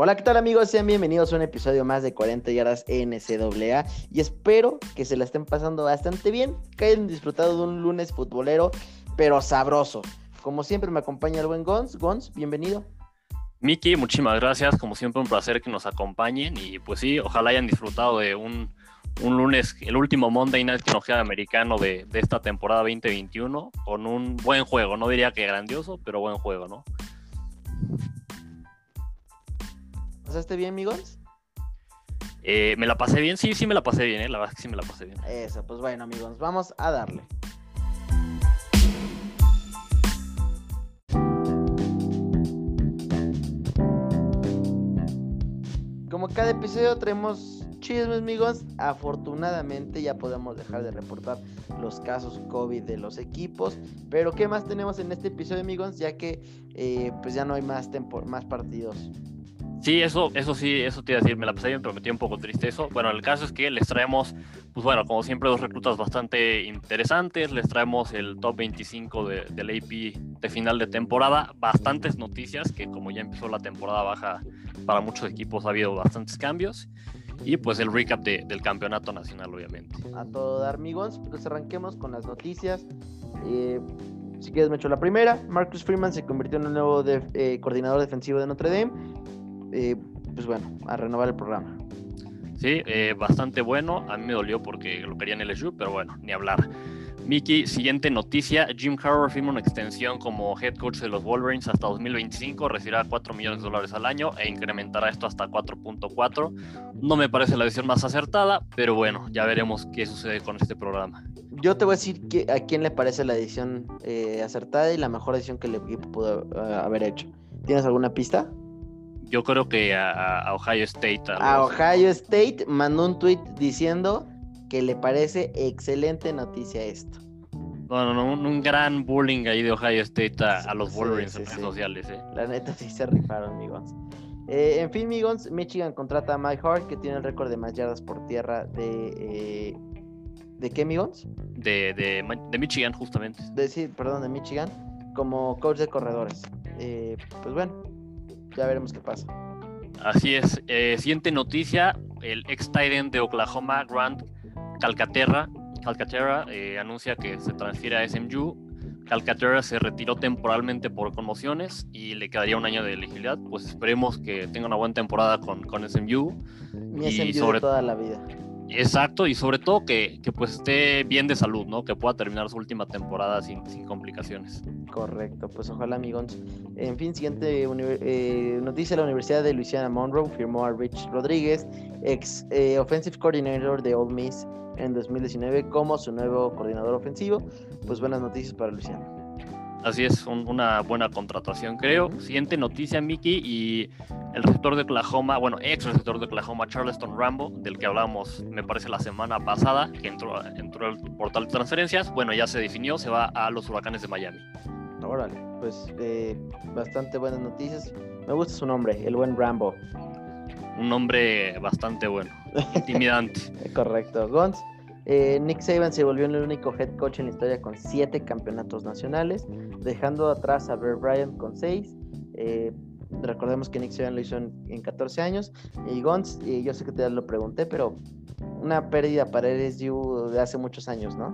Hola, ¿qué tal amigos? Sean bienvenidos a un episodio más de 40 yardas NCAA y espero que se la estén pasando bastante bien, que hayan disfrutado de un lunes futbolero, pero sabroso. Como siempre me acompaña el buen Gons. Gons, bienvenido. Miki, muchísimas gracias. Como siempre, un placer que nos acompañen. Y pues sí, ojalá hayan disfrutado de un, lunes, el último Monday Night Tecnología americano de, de, esta temporada 2021, con un buen juego. No diría que grandioso, pero buen juego, ¿no? ¿Pasaste bien, amigos? Eh, me la pasé bien, sí, sí me la pasé bien, eh, la verdad es que sí me la pasé bien. Eso, pues bueno, amigos, vamos a darle. Como cada episodio traemos chismes, amigos. Afortunadamente ya podemos dejar de reportar los casos COVID de los equipos. Pero ¿qué más tenemos en este episodio, amigos? Ya que eh, pues ya no hay más, más partidos. Sí, eso, eso sí, eso te iba a decir, me la pasé bien, pero me metí un poco triste eso. Bueno, el caso es que les traemos, pues bueno, como siempre, dos reclutas bastante interesantes. Les traemos el top 25 de, del AP de final de temporada. Bastantes noticias, que como ya empezó la temporada baja para muchos equipos ha habido bastantes cambios. Y pues el recap del campeonato nacional, obviamente. A todo dar, amigos. Pues arranquemos con las noticias. Eh, si quieres, me echo la primera. Marcus Freeman se convirtió en el nuevo eh, coordinador defensivo de Notre Dame eh, pues bueno, a renovar el programa. Sí, eh, bastante bueno. A mí me dolió porque lo quería en LSU, pero bueno, ni hablar. Miki, siguiente noticia. Jim Harbaugh firma una extensión como head coach de los Wolverines hasta 2025. Recibirá 4 millones de dólares al año e incrementará esto hasta 4.4. No me parece la decisión más acertada, pero bueno, ya veremos qué sucede con este programa. Yo te voy a decir que, a quién le parece la decisión eh, acertada y la mejor decisión que el equipo pudo haber hecho. ¿Tienes alguna pista? Yo creo que a, Ohio State. A, Ohio State mandó un tweet diciendo que le parece excelente noticia esto. No, no, un, gran bullying ahí de Ohio State a, los Wolverines en redes sociales. ¿eh? La neta sí se rifaron, amigos. Eh, en fin, amigos, Michigan contrata a Mike Hart, que tiene el récord de más yardas por tierra de. Eh, ¿De qué, amigos? De, de, de Michigan, justamente. De, sí, perdón, de Michigan, como coach de corredores. Eh, pues bueno, ya veremos qué pasa. Así es. Eh, siguiente noticia: el ex Titan de Oklahoma, Grant Calcaterra, Calcaterra eh, anuncia que se transfiere a SMU. Calcaterra se retiró temporalmente por conmociones y le quedaría un año de elegibilidad. Pues esperemos que tenga una buena temporada con, con SMU. Mi SMU sobre toda la vida. Exacto, y sobre todo que, pues esté bien de salud, ¿no? Que pueda terminar su última temporada sin, complicaciones. Correcto, pues ojalá, amigos. En fin, siguiente eh, noticia: la Universidad de Louisiana Monroe firmó a Rich Rodríguez, ex eh, Offensive Coordinator de Ole Miss en 2019, como su nuevo coordinador ofensivo. Pues buenas noticias para Louisiana. Así es, una buena contratación, creo. Siguiente noticia, Mickey, y el receptor de Oklahoma, bueno, ex receptor de Oklahoma, Charleston Rambo, del que hablábamos, me parece, la semana pasada, que entró, entró al portal de transferencias. Bueno, ya se definió, se va a los huracanes de Miami. Órale, pues eh, bastante buenas noticias. Me gusta su nombre, el buen Rambo. Un nombre bastante bueno, intimidante. Correcto. Gons, eh, Nick Saban se volvió el único head coach en la historia con siete campeonatos nacionales, dejando atrás a Bear Bryant con seis. Eh, recordemos que Nick Saban lo hizo en, 14 años. Y Gons, yo sé que te lo pregunté, pero una pérdida para LSU de hace muchos años, ¿no?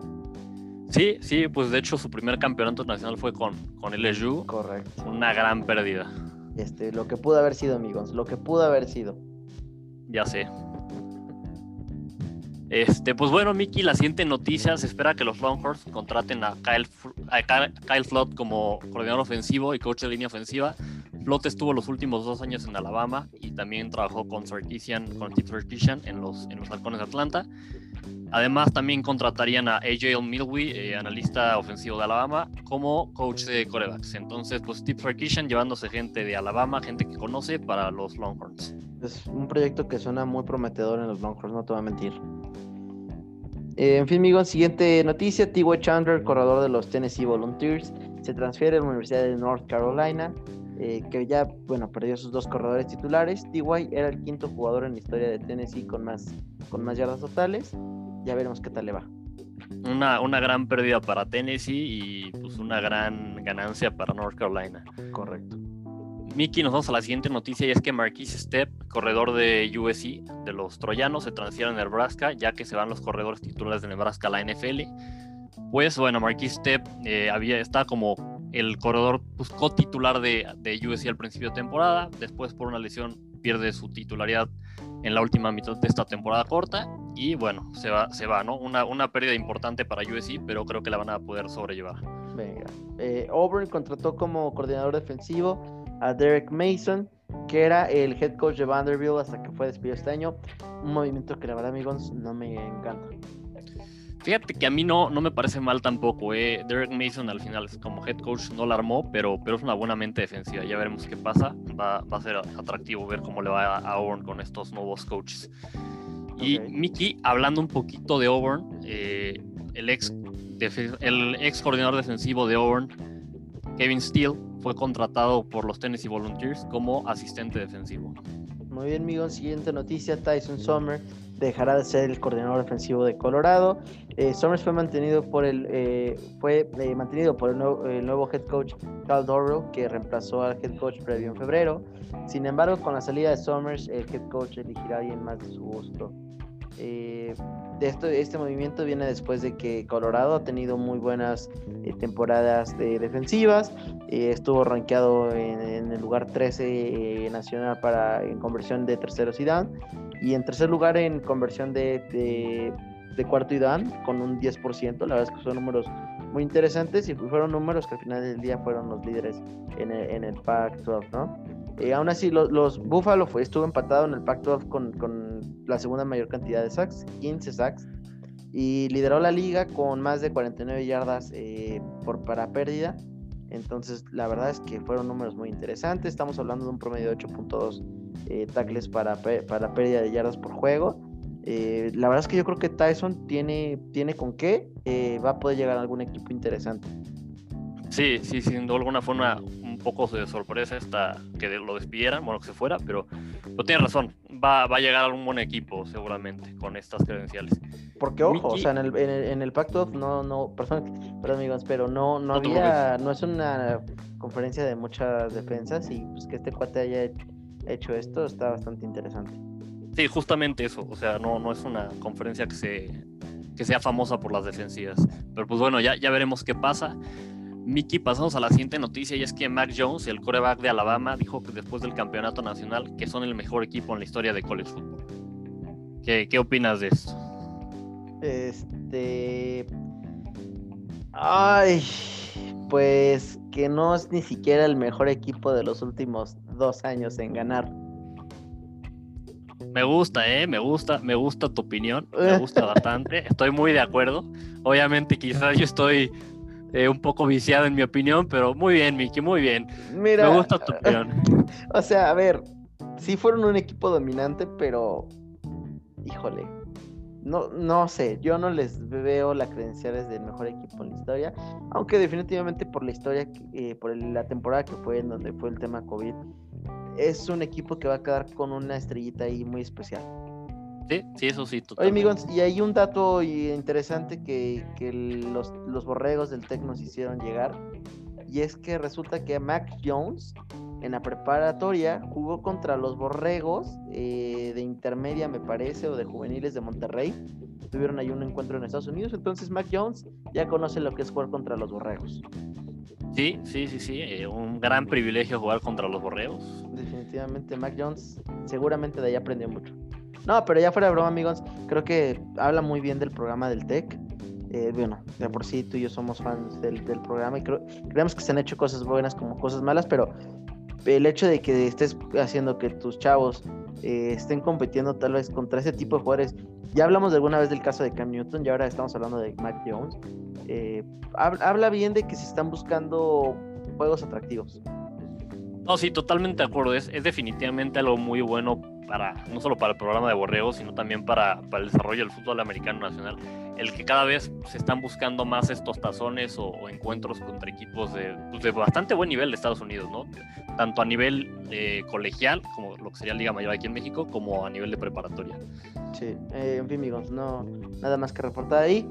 Sí, sí, pues de hecho su primer campeonato nacional fue con, con LSU. Correcto. Una gran pérdida. Este, lo que pudo haber sido, amigos, lo que pudo haber sido. Ya sé. Este, pues bueno, Miki, la siguiente noticia, se espera que los Longhorns contraten a Kyle, Kyle Flott como coordinador ofensivo y coach de línea ofensiva. Flott estuvo los últimos dos años en Alabama y también trabajó con Sarkisian, con Sarkisian en los, en los halcones de Atlanta. Además, también contratarían a AJ Milwee, eh, analista ofensivo de Alabama, como coach de corebacks. Entonces, pues Steve Sarkisian llevándose gente de Alabama, gente que conoce para los Longhorns. Es un proyecto que suena muy prometedor en los Longhorns, no te voy a mentir. Eh, en fin, amigos, siguiente noticia. T.Y. Chandler, corredor de los Tennessee Volunteers, se transfiere a la Universidad de North Carolina, eh, que ya, bueno, perdió sus dos corredores titulares. T.Y. era el quinto jugador en la historia de Tennessee con más, con más yardas totales. Ya veremos qué tal le va. Una, una gran pérdida para Tennessee y pues una gran ganancia para North Carolina. Correcto. Miki, nos vamos a la siguiente noticia y es que Marquise Step, corredor de USC, de los troyanos, se transfiere a Nebraska, ya que se van los corredores titulares de Nebraska a la NFL. Pues bueno, Marquise Step eh, había, está como el corredor pues, co-titular de, de USC al principio de temporada, después por una lesión pierde su titularidad en la última mitad de esta temporada corta y bueno, se va, se va ¿no? Una, una pérdida importante para USC, pero creo que la van a poder sobrellevar. Venga. Eh, Auburn contrató como coordinador defensivo a Derek Mason, que era el head coach de Vanderbilt hasta que fue despedido este año. Un movimiento que la verdad, amigos, no me encanta. Fíjate que a mí no, no me parece mal tampoco. Eh. Derek Mason al final como head coach no la armó, pero, pero es una buena mente defensiva. Ya veremos qué pasa. Va, va a ser atractivo ver cómo le va a Auburn con estos nuevos coaches. Y Mickey, hablando un poquito de Auburn, eh, el, ex el ex coordinador defensivo de Auburn, Kevin Steele, fue contratado por los Tennessee Volunteers como asistente defensivo. Muy bien, amigo. Siguiente noticia: Tyson Sommer dejará de ser el coordinador defensivo de Colorado. Eh, Somers fue mantenido por el eh, fue eh, mantenido por el nuevo, head coach Cal Dorrow, que reemplazó al head coach previo en febrero. Sin embargo, con la salida de Somers, el head coach elegirá a alguien más de su gusto. Eh, esto, este movimiento viene después de que Colorado ha tenido muy buenas eh, temporadas defensivas. Eh, estuvo rankeado en, el lugar 13 nacional para, en conversión de terceros y. Y en tercer lugar en conversión de, de, cuarto y con un 10%. La verdad es que son números muy interesantes y fueron números que al final del día fueron los líderes en el, en el Pac-12, ¿no? Eh, aún así, los, Buffalo fue, estuvo empatado en el Pac-12 con, la segunda mayor cantidad de sacks, 15 sacks, y lideró la liga con más de 49 yardas eh, por, para pérdida. Entonces, la verdad es que fueron números muy interesantes. Estamos hablando de un promedio de 8.2 eh, tackles para, para pérdida de yardas por juego. la verdad es que yo creo que Tyson tiene, tiene con qué, va a poder llegar a algún equipo interesante. Sí, sí, sin alguna forma poco de sorpresa hasta que lo despidieran, bueno, que se fuera, pero, no tiene razón, va, va, a llegar a algún buen equipo seguramente con estas credenciales. Porque ojo, o sea, en el, en el, Pacto no, no, perdón, perdón amigos, pero no, no, había, no es una conferencia de muchas defensas y pues que este cuate haya hecho esto está bastante interesante. Sí, justamente eso, o sea, no, no es una conferencia que se que sea famosa por las defensivas. Pero pues bueno, ya, ya veremos qué pasa. Mickey, pasamos a la siguiente noticia y es que Mac Jones, el coreback de Alabama, dijo que después del campeonato nacional que son el mejor equipo en la historia de college football. ¿Qué, qué opinas de esto? Este. Ay, pues que no es ni siquiera el mejor equipo de los últimos dos años en ganar. Me gusta, eh, me gusta, me gusta tu opinión, me gusta bastante, estoy muy de acuerdo. Obviamente, quizás yo estoy eh, un poco viciado en mi opinión, pero muy bien, Miki, muy bien. Mira, Me gusta tu opinión. O sea, a ver, sí fueron un equipo dominante, pero híjole, no, no sé, yo no les veo la credenciales del mejor equipo en la historia, aunque definitivamente por la historia, eh, por la temporada que fue en donde fue el tema COVID, es un equipo que va a quedar con una estrellita ahí muy especial. Sí, sí, eso sí. Oye, amigos, y hay un dato interesante que, los, los, borregos del TEC nos hicieron llegar. Y es que resulta que Mac Jones en la preparatoria jugó contra los borregos eh, de intermedia, me parece, o de juveniles de Monterrey. Tuvieron ahí un encuentro en Estados Unidos. Entonces, Mac Jones ya conoce lo que es jugar contra los borregos. Sí, sí, sí, sí. Eh, un gran privilegio jugar contra los borregos. Definitivamente, Mac Jones seguramente de ahí aprendió mucho. No, pero ya fuera de broma, amigos, creo que habla muy bien del programa del TEC. Eh, bueno, de por sí tú y yo somos fans del, programa y creemos que se han hecho cosas buenas como cosas malas, pero el hecho de que estés haciendo que tus chavos eh, estén compitiendo tal vez contra ese tipo de jugadores, ya hablamos de alguna vez del caso de Cam Newton y ahora estamos hablando de Matt Jones, eh, habla bien de que se están buscando juegos atractivos. No, sí, totalmente de acuerdo. Es, es definitivamente algo muy bueno para, no solo para el programa de Borrego, sino también para, el desarrollo del fútbol americano nacional, el que cada vez se están buscando más estos tazones o, encuentros contra equipos de, pues, de, bastante buen nivel de Estados Unidos, ¿no? Tanto a nivel eh, colegial, como lo que sería Liga Mayor aquí en México, como a nivel de preparatoria. Sí, eh, en fin, amigos, no, nada más que reportar ahí.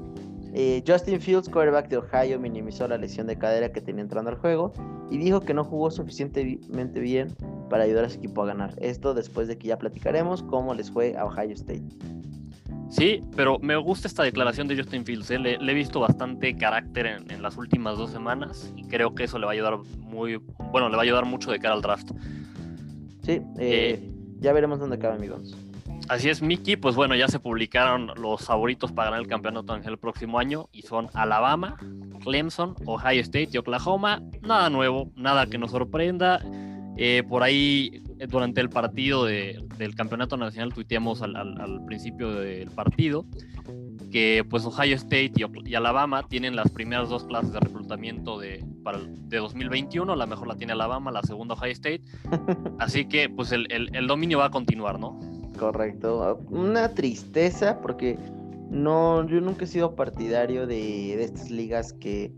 Eh, Justin Fields, quarterback de Ohio, minimizó la lesión de cadera que tenía entrando al juego y dijo que no jugó suficientemente bien para ayudar a su equipo a ganar. Esto después de que ya platicaremos cómo les fue a Ohio State. Sí, pero me gusta esta declaración de Justin Fields. ¿eh? Le, he visto bastante carácter en, las últimas dos semanas y creo que eso le va a ayudar muy, bueno, le va a ayudar mucho de cara al draft. Sí, eh, eh, ya veremos dónde acaba, amigos. Así es, Mickey. Pues bueno, ya se publicaron los favoritos para ganar el campeonato el próximo año y son Alabama, Clemson, Ohio State y Oklahoma. Nada nuevo, nada que nos sorprenda. Eh, por ahí, eh, durante el partido del campeonato nacional, tuiteamos al, principio del partido que pues Ohio State y, Alabama tienen las primeras dos clases de reclutamiento de, para de 2021. La mejor la tiene Alabama, la segunda Ohio State. Así que pues el, dominio va a continuar, ¿no? Correcto. Una tristeza porque no, yo nunca he sido partidario de, de estas ligas que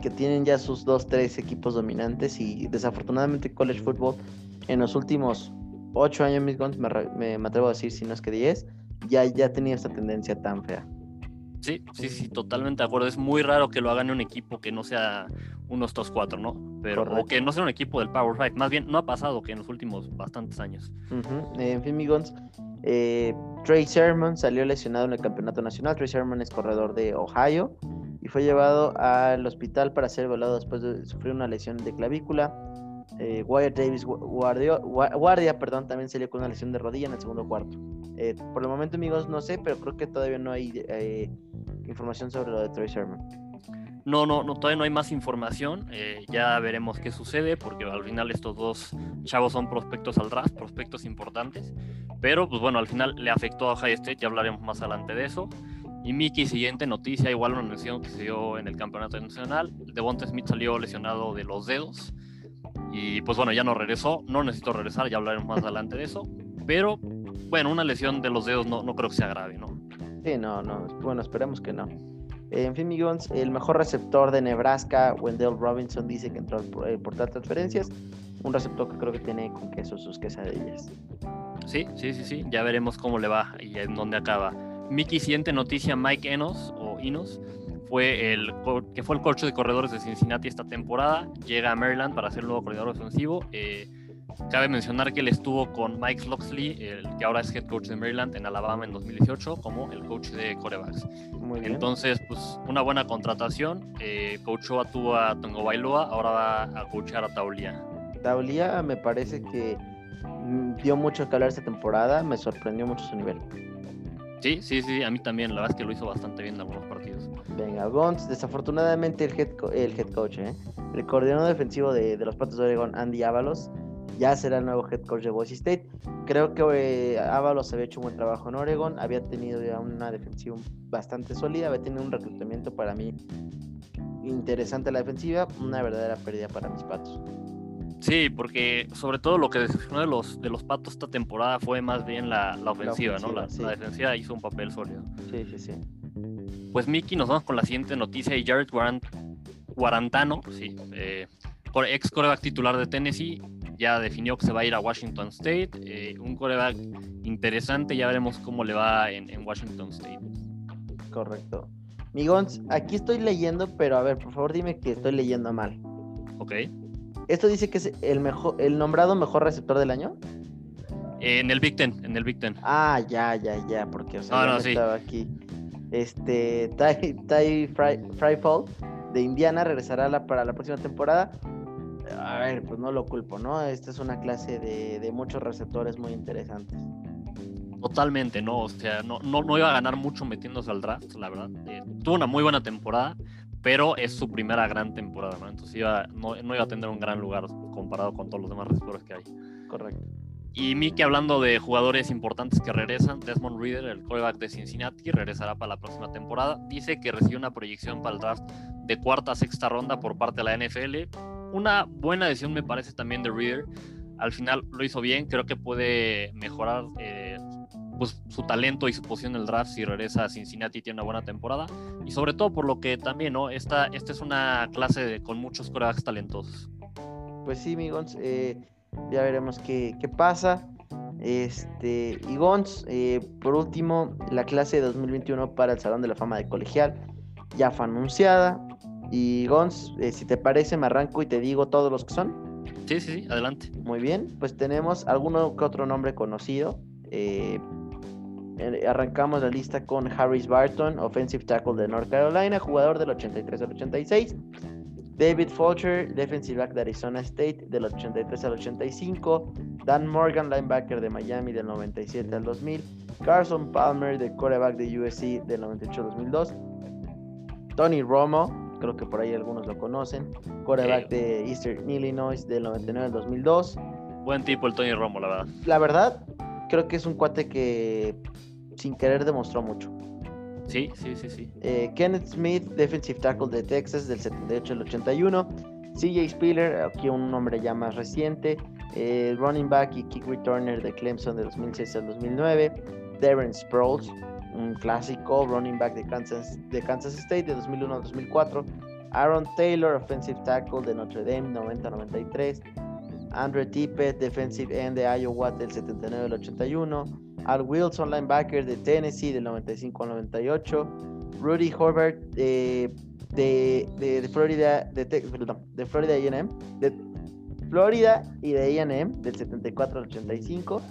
que tienen ya sus dos, tres equipos dominantes y desafortunadamente college football en los últimos ocho años, mis guns, me, me, atrevo a decir, si no es que diez, ya, ya tenía esta tendencia tan fea. Sí, sí, sí, totalmente de acuerdo. Es muy raro que lo hagan un equipo que no sea unos dos cuatro, ¿no? Pero o que no sea un equipo del Power Five. Más bien, no ha pasado que en los últimos bastantes años. En fin, mi Guns, eh, Trey Sherman salió lesionado en el campeonato nacional. Trey Sherman es corredor de Ohio y fue llevado al hospital para ser evaluado después de sufrir una lesión de clavícula. Eh, Wyatt Davis guardia, guardia perdón, también salió con una lesión de rodilla en el segundo cuarto. Eh, por el momento, amigos, no sé, pero creo que todavía no hay eh, información sobre lo de Troy Sherman. No, no, no, todavía no hay más información. Eh, ya veremos qué sucede, porque al final estos dos chavos son prospectos al draft, prospectos importantes. Pero, pues bueno, al final le afectó a High State, ya hablaremos más adelante de eso. Y Mickey, siguiente noticia, igual una lesión que se dio en el campeonato nacional. Devonta Smith salió lesionado de los dedos. Y pues bueno, ya no regresó. No necesito regresar, ya hablaremos más adelante de eso. Pero bueno, una lesión de los dedos no, no creo que sea grave, ¿no? Sí, no, no. Bueno, esperemos que no. En fin, Miguel, el mejor receptor de Nebraska, Wendell Robinson, dice que entró por eh, portal transferencias. Un receptor que creo que tiene con queso sus quesadillas. Sí, sí, sí, sí. Ya veremos cómo le va y en dónde acaba. Mickey, siguiente noticia, Mike Enos o Inos fue el que fue el coach de corredores de Cincinnati esta temporada. Llega a Maryland para ser el nuevo corredor ofensivo. Eh, Cabe mencionar que él estuvo con Mike Loxley, el que ahora es head coach de Maryland en Alabama en 2018, como el coach de corebacks. Entonces, pues una buena contratación. Eh, coachó a Tua Tongo Bailoa, ahora va a coachar a Taulia. Taulia me parece que mm, dio mucho que hablar esta temporada, me sorprendió mucho su nivel. Sí, sí, sí, a mí también, la verdad es que lo hizo bastante bien en algunos partidos. Venga, Gons, desafortunadamente el head, el head coach, ¿eh? el coordinador defensivo de, de los Patos de Oregon, Andy Ábalos, ya será el nuevo head coach de Boise State. Creo que eh, Ábalos había hecho un buen trabajo en Oregon, había tenido ya una defensiva bastante sólida, había tenido un reclutamiento para mí interesante la defensiva, una verdadera pérdida para mis patos. Sí, porque sobre todo lo que decepcionó de los, de los patos esta temporada fue más bien la, ofensiva, ¿no? La, defensiva hizo un papel sólido. Sí, sí, sí. Pues Mickey, nos vamos con la siguiente noticia y Jared Guarantano, sí, eh, ex coreback titular de Tennessee, ya definió que se va a ir a Washington State. Eh, un coreback interesante, ya veremos cómo le va en, Washington State. Correcto. Migons, aquí estoy leyendo, pero a ver, por favor dime que estoy leyendo mal. Ok. ¿Esto dice que es el mejor, el nombrado mejor receptor del año? En el Big Ten, en el Big Ten. Ah, ya, ya, ya, porque o sea, estaba aquí. Este, Ty, Ty Fryfall de Indiana regresará para la próxima temporada a ver, pues no lo culpo, ¿no? Esta es una clase de, muchos receptores muy interesantes. Totalmente, ¿no? O sea, no, no, iba a ganar mucho metiéndose al draft, la verdad. Eh, tuvo una muy buena temporada, pero es su primera gran temporada, ¿no? Entonces iba, no, iba a tener un gran lugar comparado con todos los demás receptores que hay. Correcto. Y Mickey, hablando de jugadores importantes que regresan, Desmond Reader, el quarterback de Cincinnati, regresará para la próxima temporada. Dice que recibió una proyección para el draft de cuarta a sexta ronda por parte de la NFL una buena decisión me parece también de Reader. Al final lo hizo bien, creo que puede mejorar eh, pues, su talento y su posición en el draft si regresa a Cincinnati y tiene una buena temporada. Y sobre todo por lo que también, ¿no? Esta, esta es una clase con muchos corebacks talentosos. Pues sí, mi eh, ya veremos qué, qué, pasa. Este, y Gons, eh, por último, la clase de 2021 para el Salón de la Fama de Colegial ya fue anunciada. Y Gons, eh, si te parece, me arranco y te digo todos los que son. Sí, sí, sí, adelante. Muy bien, pues tenemos alguno que otro nombre conocido. Eh, arrancamos la lista con Harris Barton, offensive tackle de North Carolina, jugador del 83 al 86. David Fulcher, defensive back de Arizona State, del 83 al 85. Dan Morgan, linebacker de Miami, del 97 al 2000. Carson Palmer, de quarterback de USC, del 98 al 2002. Tony Romo, creo que por ahí algunos lo conocen. Quarterback de Eastern Illinois, del 99 al 2002. Buen tipo el Tony Romo, la verdad. La verdad, creo que es un cuate que sin querer demostró mucho. Sí, sí, sí, sí. Eh, Kenneth Smith, defensive tackle de Texas del 78 al 81. CJ Spiller, aquí un nombre ya más reciente. Eh, running back y kick returner de Clemson de 2006 al 2009. Darren Sproles, un clásico running back de Kansas, de Kansas State de 2001 al 2004. Aaron Taylor, offensive tackle de Notre Dame 90-93. Andrew Tippett, defensive end de Iowa del 79 al 81. Al Wilson, linebacker de Tennessee del 95 al 98. Rudy Horvath de, de, Florida, de, de Florida de Florida y de AM del 74 al 85.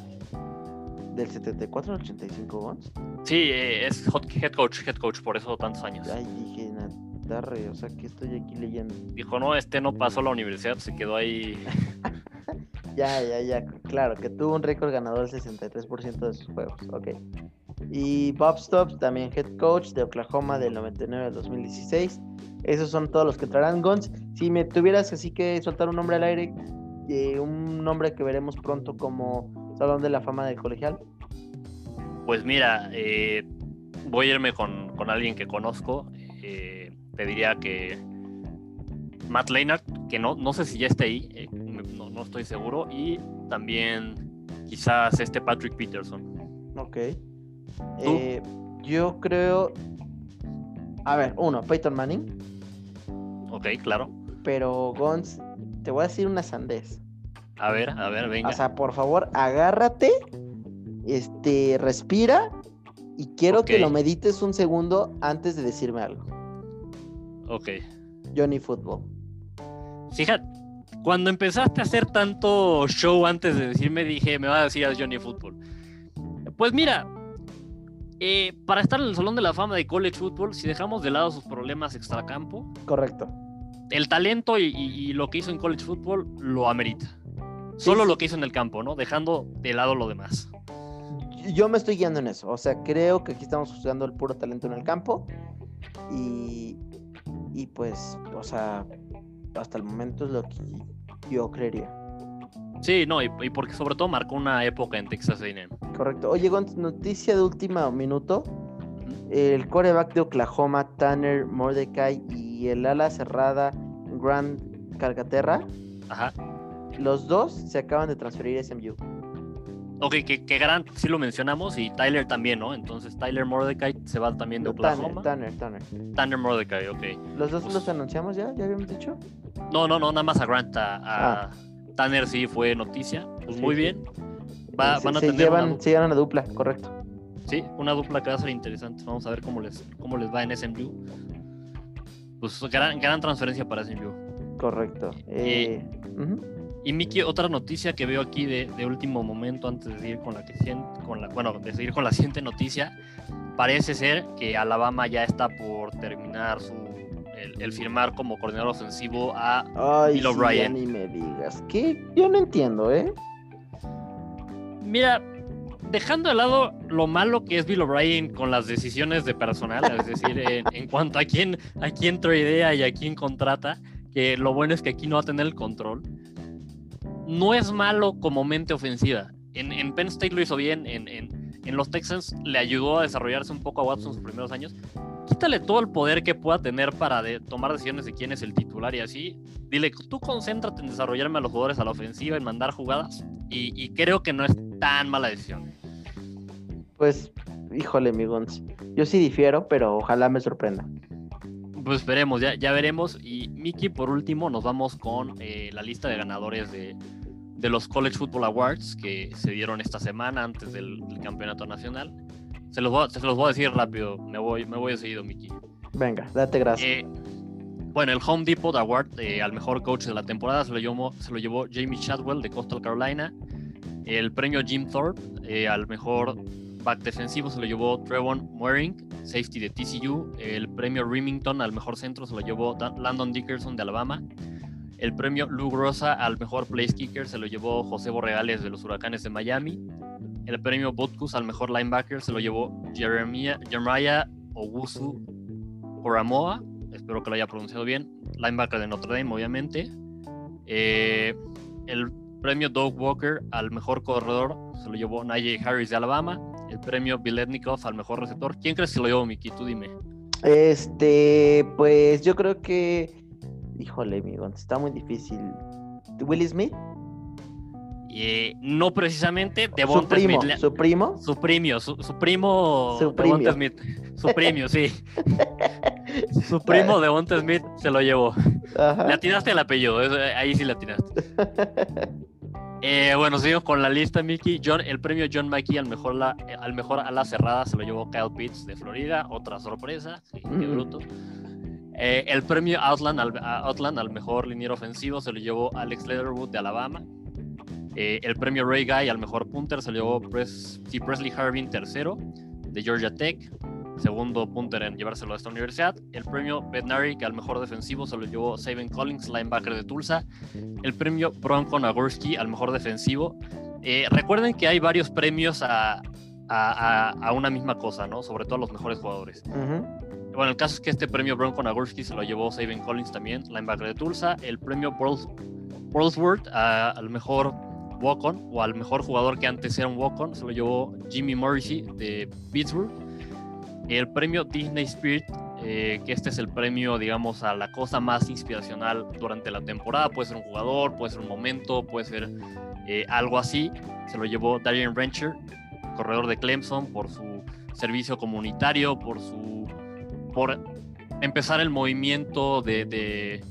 ¿Del 74 al 85, Gons? Sí, eh, es head coach, head coach, por eso tantos años. Ay, dije, Natarre, o sea que estoy aquí leyendo. Dijo, no, este no pasó a la universidad, se quedó ahí Ya, ya, ya, claro, que tuvo un récord ganador del 63% de sus juegos, ok. Y Bob Stops, también head coach de Oklahoma del 99 al 2016. Esos son todos los que traerán Guns. Si me tuvieras así que soltar un nombre al aire, eh, un nombre que veremos pronto como Salón de la Fama del Colegial. Pues mira, eh, voy a irme con, alguien que conozco. Eh, te diría que Matt Leinart, que no, no sé si ya está ahí no estoy seguro. Y también quizás este Patrick Peterson. Ok. Eh, yo creo. A ver, uno, Peyton Manning. Ok, claro. Pero Gons, te voy a decir una sandez. A ver, a ver, venga. O sea, por favor, agárrate, este, respira y quiero que lo medites un segundo antes de decirme algo. Ok. Johnny Football. Fíjate, cuando empezaste a hacer tanto show antes de decirme, dije, me va a decir a Johnny Football. Pues mira, eh, para estar en el Salón de la Fama de College Football, si dejamos de lado sus problemas extracampo, correcto. El talento y, lo que hizo en College Football lo amerita. Solo lo que hizo en el campo, ¿no? Dejando de lado lo demás. Yo me estoy guiando en eso. O sea, creo que aquí estamos usando el puro talento en el campo. Y, y pues, o sea, hasta el momento es lo que yo creería. Sí, no, y, porque sobre todo marcó una época en Texas A&M. Correcto. Oye, noticia de último minuto. El coreback de Oklahoma, Tanner Mordecai, y el ala cerrada, Grant Calcaterra. Ajá. Los dos se acaban de transferir a SMU. Ok, que, que Grant sí lo mencionamos y Tyler también, ¿no? Entonces Tyler Mordecai se va también de Oklahoma. Tanner, Tanner. Tanner Mordecai, ok. ¿Los dos pues los anunciamos ya? ¿Ya habíamos dicho? No, no, no, nada más a Grant. A, ah. Tanner sí fue noticia. Pues muy bien. Va, eh, van a se tener llevan, se llevan a dupla, correcto. Sí, una dupla que va a ser interesante. Vamos a ver cómo les, cómo les va en SMU. Pues gran, gran transferencia para SMU. Correcto. Eh, y Miki, otra noticia que veo aquí de, último momento antes de seguir con la que con la, bueno, de seguir con la siguiente noticia, parece ser que Alabama ya está por terminar su el, firmar como coordinador ofensivo a Bill O'Brien. ni me digas, que yo no entiendo, ¿eh? Mira, dejando de lado lo malo que es Bill O'Brien con las decisiones de personal, es decir, en, cuanto a quién, a quién idea y a quién contrata, que lo bueno es que aquí no va a tener el control no es malo como mente ofensiva. En, Penn State lo hizo bien, en, los Texans le ayudó a desarrollarse un poco a Watson sus primeros años. Quítale todo el poder que pueda tener para tomar decisiones de quién es el titular y así. Dile, tú concéntrate en desarrollarme a los jugadores a la ofensiva, en mandar jugadas. Y, creo que no es tan mala decisión. Pues, híjole, mi Yo sí difiero, pero ojalá me sorprenda. Pues ya, ya veremos. Y Miki, por último, nos vamos con eh, la lista de ganadores de, de los College Football Awards que se dieron esta semana antes del, campeonato nacional. Se los, voy, se los voy a decir rápido, me voy, me voy seguido, Miki. Venga, date gracias. Eh, bueno, el Home Depot Award eh, al mejor coach de la temporada se lo, llevó, se lo llevó Jamie Chadwell de Coastal Carolina. El premio Jim Thorpe eh, al mejor back defensivo se lo llevó Trevon Moering, safety de TCU. El premio Remington al mejor centro se lo llevó Landon Dickerson de Alabama. El premio Lou Grossa al mejor place kicker se lo llevó José Borregales de los Huracanes de Miami. El premio Butkus al mejor linebacker se lo llevó Jeremiah, Jeremiah Owusu Oramoa, espero que lo haya pronunciado bien, linebacker de Notre Dame, obviamente. Eh, el premio Doug Walker al mejor corredor se lo llevó Najee Harris de Alabama. El premio Biletnikov al mejor receptor. ¿Quién crees que lo llevó, Miki? Tú dime. Este, pues yo creo que. Híjole, amigo, está muy difícil. ¿Willie Smith? Eh, no precisamente de su primo, Smith. ¿Su primo? Su primo, su, primo su primo. Smith. Su primo, sí. su primo de Smith se lo llevó. Le atinaste el apellido, ahí sí le atinaste. Eh, bueno, seguimos con la lista, Mickey. John, el premio John Mackey al mejor, la, al mejor ala cerrada se lo llevó Kyle Pitts de Florida. Otra sorpresa. qué bruto. Eh, el premio Outland al, al mejor liniero ofensivo se lo llevó Alex Leatherwood de Alabama. Eh, el premio Ray Guy al mejor punter se lo llevó Presley Harvin tercero de Georgia Tech segundo punter en llevárselo a esta universidad. El premio Bednarik al mejor defensivo se lo llevó Saban Collins, linebacker de Tulsa. El premio Bronco Nagurski al mejor defensivo. Eh, recuerden que hay varios premios a, a, una misma cosa, ¿no? Sobre todo a los mejores jugadores. Bueno, el caso es que este premio Bronco Nagurski se lo llevó Saban Collins también, linebacker de Tulsa. El premio Worldsworth al mejor walk-on o al mejor jugador que antes era un walk-on se lo llevó Jimmy Morrissey de Pittsburgh el premio Disney Spirit, eh, que este es el premio, digamos, a la cosa más inspiracional durante la temporada. Puede ser un jugador, puede ser un momento, puede ser eh, algo así. Se lo llevó Darian Rancher, corredor de Clemson, por su servicio comunitario, por su. Por empezar el movimiento de,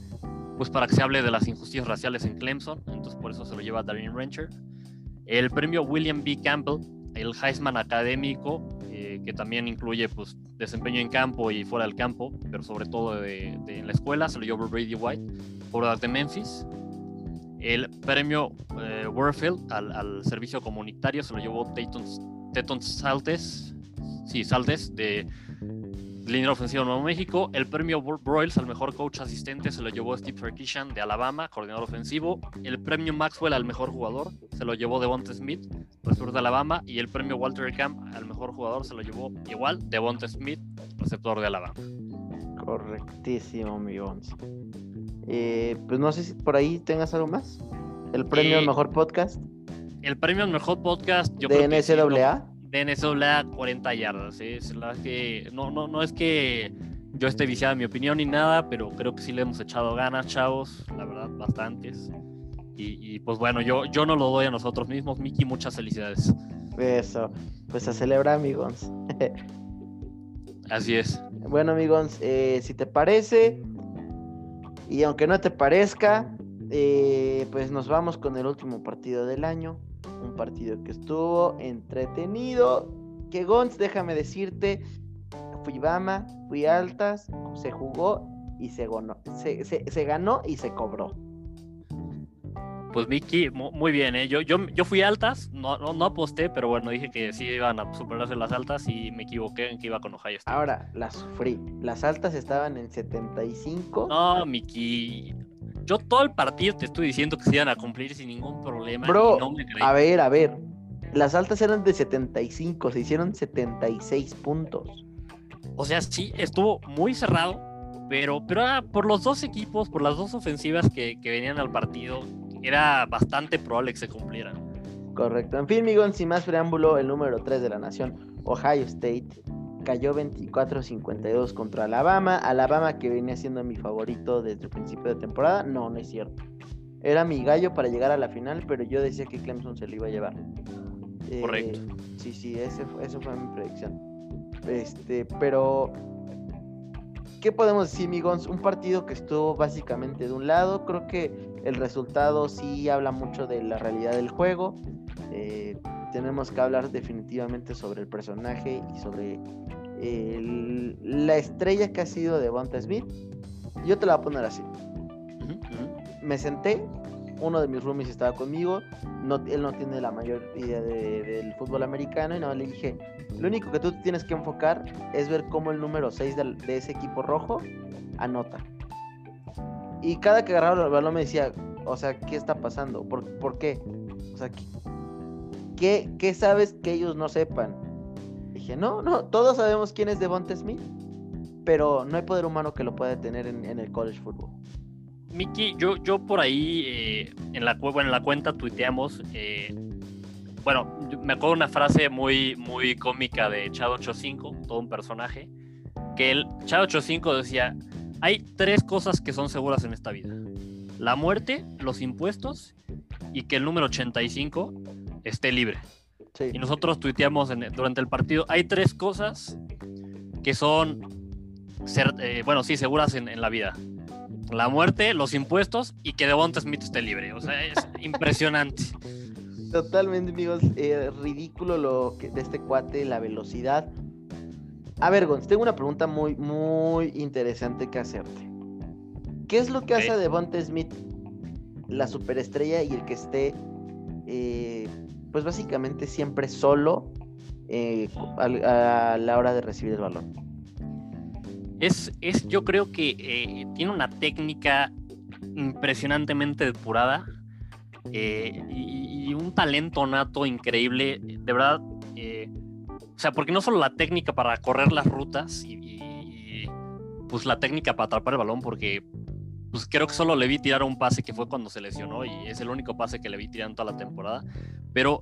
pues para que se hable de las injusticias raciales en Clemson. Entonces, por eso se lo lleva Darian Rancher. El premio William B. Campbell, el Heisman académico, eh, que también incluye pues, desempeño en campo y fuera del campo, pero sobre todo de, en la escuela, se lo llevó Brady White, por de Memphis. El premio eh, Warfield al, servicio comunitario se lo llevó Teton Saltes, sí, Saltes, de Línea ofensiva Nuevo México. El premio Broyles al mejor coach asistente se lo llevó Steve Sarkisian de Alabama, coordinador ofensivo. El premio Maxwell al mejor jugador se lo llevó Devonta Smith, receptor de Alabama. Y el premio Walter Camp al mejor jugador se lo llevó igual Devonta Smith, receptor de Alabama. Correctísimo, mi eh, pues no sé si por ahí tengas algo más. El premio al eh, mejor podcast. El premio al mejor podcast, yo ¿De NCAA? de NCAA 40 yardas. Es la que no, no, no es que yo esté viciado en mi opinión ni nada, pero creo que sí le hemos echado ganas, chavos, la verdad, bastantes. Y, pues bueno, yo, yo no lo doy a nosotros mismos, Miki, muchas felicidades. Eso, pues a celebrar, amigos. Así es. Bueno, amigos, eh, si te parece, y aunque no te parezca, eh, pues nos vamos con el último partido del año un partido que estuvo entretenido. Que Gons, déjame decirte, fui Bama, fui altas, se jugó y se ganó, se, ganó y se cobró. Pues Miki, muy bien, ¿eh? yo, yo, yo fui altas, no, no, aposté, pero bueno, dije que sí iban a superarse las altas y me equivoqué en que iba con Ohio State. Ahora, las sufrí. Las altas estaban en 75. No, Miki, yo todo el partido te estoy diciendo que se iban a cumplir sin ningún problema. Bro, a ver, a ver. Las altas eran de 75, se hicieron 76 puntos. O sea, sí, estuvo muy cerrado, pero, pero por los dos equipos, por las dos ofensivas que, que venían al partido, era bastante probable que se cumplieran. Correcto. En fin, Migón, sin más preámbulo, el número 3 de la nación, Ohio State, cayó 24-52 contra Alabama. Alabama que venía siendo mi favorito desde el principio de temporada. No, no es cierto. Era mi gallo para llegar a la final, pero yo decía que Clemson se lo iba a llevar. Eh, Correcto. sí, sí, ese, eso fue mi predicción. Este, pero ¿qué podemos decir, Migons? Un partido que estuvo básicamente de un lado. Creo que el resultado sí habla mucho de la realidad del juego. Eh, tenemos que hablar definitivamente sobre el personaje y sobre la estrella que ha sido de Bonta Smith, yo te la voy a poner así. Me senté, uno de mis roomies estaba conmigo, no, él no tiene la mayor idea del fútbol americano y nada le dije, lo único que tú tienes que enfocar es ver cómo el número 6 de, ese equipo rojo anota. Y cada que agarraba el balón me decía, o sea, ¿qué está pasando? ¿Por, por qué? O sea, ¿qué, ¿qué, sabes que ellos no sepan? Dije, no, no, todos sabemos quién es Devonta Smith, pero no hay poder humano que lo pueda tener en, el college football. Miki, yo, yo por ahí eh, en, la, bueno, en la cuenta tuiteamos, eh, bueno, me acuerdo una frase muy, muy cómica de Chad 85, todo un personaje, que el Chad 85 decía, hay tres cosas que son seguras en esta vida. La muerte, los impuestos y que el número 85 esté libre. Y nosotros tuiteamos durante el partido, hay tres cosas que son, ser, eh, bueno, sí, seguras en, en, la vida. La muerte, los impuestos y que Devonta Smith esté libre. O sea, es impresionante. Totalmente, amigos. Eh, ridículo lo que, de este cuate, la velocidad. A ver, Gonz, tengo una pregunta muy, muy interesante que hacerte. ¿Qué es lo que hace a Devonta Smith la superestrella y el que esté, eh, pues básicamente siempre solo eh, a, la hora de recibir el balón? Es, es yo creo que tiene una técnica impresionantemente depurada y, un talento nato increíble, de verdad. Eh, o sea, porque no solo la técnica para correr las rutas y, pues la técnica para atrapar el balón, porque pues creo que solo le vi tirar un pase que fue cuando se lesionó y es el único pase que le vi tirar en toda la temporada. Pero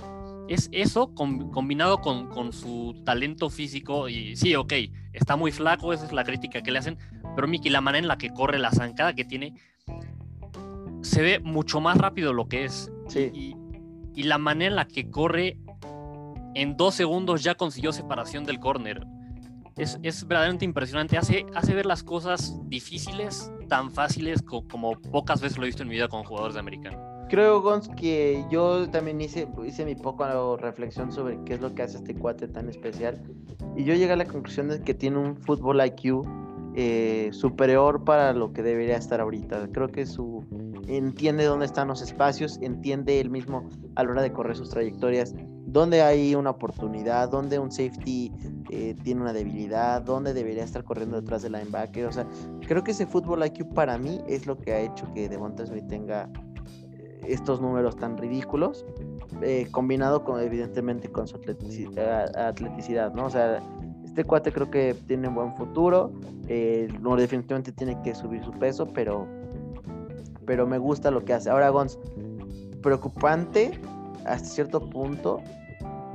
es eso combinado con, con, su talento físico y sí, ok, está muy flaco, esa es la crítica que le hacen, pero Miki, la manera en la que corre, la zancada que tiene, se ve mucho más rápido lo que es. Sí y la manera en la que corre en dos segundos ya consiguió separación del córner. Es, verdaderamente impresionante. Hace, hace ver las cosas difíciles tan fáciles como pocas veces lo he visto en mi vida con jugadores de americano. Creo, Gons, que yo también hice, hice mi poco reflexión sobre qué es lo que hace este cuate tan especial. Y yo llegué a la conclusión de que tiene un fútbol IQ eh, superior para lo que debería estar ahorita. Creo que su entiende dónde están los espacios, entiende él mismo a la hora de correr sus trayectorias, dónde hay una oportunidad, dónde un safety eh, tiene una debilidad, dónde debería estar corriendo detrás del linebacker. O sea, creo que ese fútbol IQ para mí es lo que ha hecho que Devonta Smith tenga estos números tan ridículos, combinado con evidentemente con su atleticidad, ¿no? O sea, este cuate creo que tiene un buen futuro. Eh, no, definitivamente tiene que subir su peso, pero, pero me gusta lo que hace. Ahora, Gons, preocupante hasta cierto punto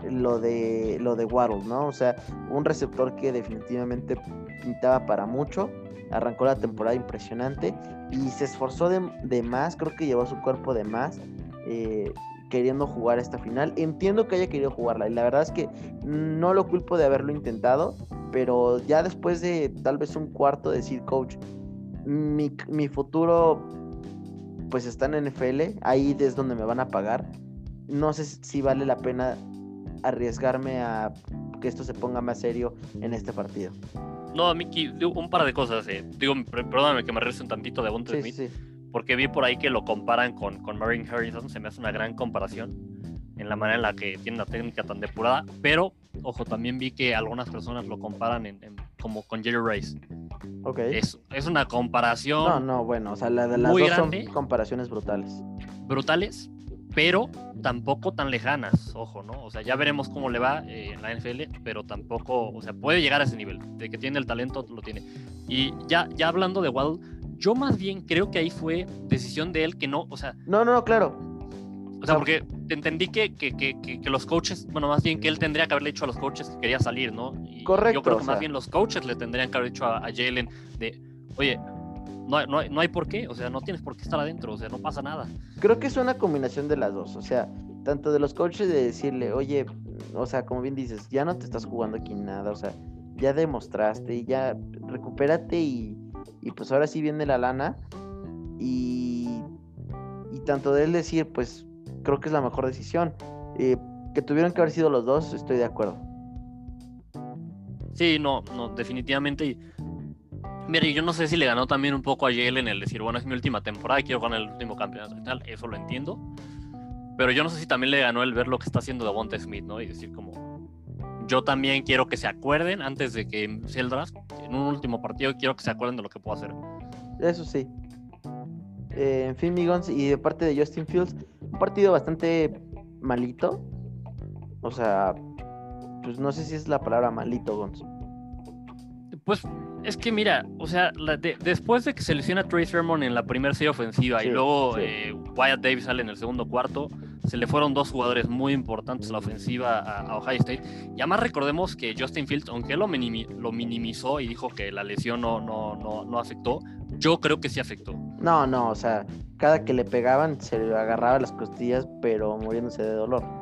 lo de lo de Waddle, ¿no? O sea, un receptor que definitivamente pintaba para mucho, arrancó la temporada impresionante y se esforzó de, más, creo que llevó su cuerpo de más. Eh, queriendo jugar esta final. Entiendo que haya querido jugarla y la verdad es que no lo culpo de haberlo intentado, pero ya después de tal vez un cuarto decir, coach, mi, mi futuro pues está en NFL, ahí es donde me van a pagar. No sé si vale la pena arriesgarme a que esto se ponga más serio en este partido. No, Miki, un par de cosas. Eh. Digo, perdóname que me regrese un tantito de Bonte sí, Sí porque vi por ahí que lo comparan con, con Marvin Harrison, se me hace una gran comparación en la manera en la que tiene una técnica tan depurada, pero ojo, también vi que algunas personas lo comparan en, como con Jerry Rice. Ok. Es, es, una comparación. No, no, bueno, o sea, la de las dos son comparaciones brutales. Brutales, pero tampoco tan lejanas, ojo, ¿no? O sea, ya veremos cómo le va eh, en la NFL, pero tampoco, o sea, puede llegar a ese nivel, de que tiene el talento, lo tiene. Y ya, ya hablando de Waddle, yo más bien creo que ahí fue decisión de él que no, o sea. No, no, claro. O sea, porque entendí que, que, que, que, los coaches, bueno, más bien que él tendría que haberle dicho a los coaches que quería salir, ¿no? Y Correcto. Yo creo que más bien los coaches le tendrían que haber dicho a, Jalen de, oye, no, no, no, hay por qué, o sea, no tienes por qué estar adentro, o sea, no pasa nada. Creo que es una combinación de las dos, o sea, tanto de los coaches de decirle, oye, o sea, como bien dices, ya no te estás jugando aquí nada, o sea, ya demostraste, ya recupérate y y pues ahora sí viene la lana. Y, y tanto de él decir, pues creo que es la mejor decisión. Eh, que tuvieron que haber sido los dos, estoy de acuerdo. Sí, no, no, definitivamente. Y, mire, yo no sé si le ganó también un poco a Yale en el decir, bueno, es mi última temporada y quiero ganar el último campeonato y tal, eso lo entiendo. Pero yo no sé si también le ganó el ver lo que está haciendo Devonta Smith, ¿no? Y decir como, yo también quiero que se acuerden antes de que sea el draft, en un último partido quiero que se acuerden de lo que puedo hacer. Eso sí. Eh, en fin, Migons, y de parte de Justin Fields, un partido bastante malito. O sea, pues no sé si es la palabra malito, Gonz. Pues es que mira, o sea, después de que se lesiona Trace Sermon en la primera serie ofensiva y luego eh, Wyatt Davis sale en el segundo cuarto, se le fueron dos jugadores muy importantes a la ofensiva a, Ohio State. Y además recordemos que Justin Fields, aunque lo, lo minimizó y dijo que la lesión no, no, no, no afectó, yo creo que sí afectó. No, no, o sea, cada que le pegaban se le agarraba las costillas, pero muriéndose de dolor.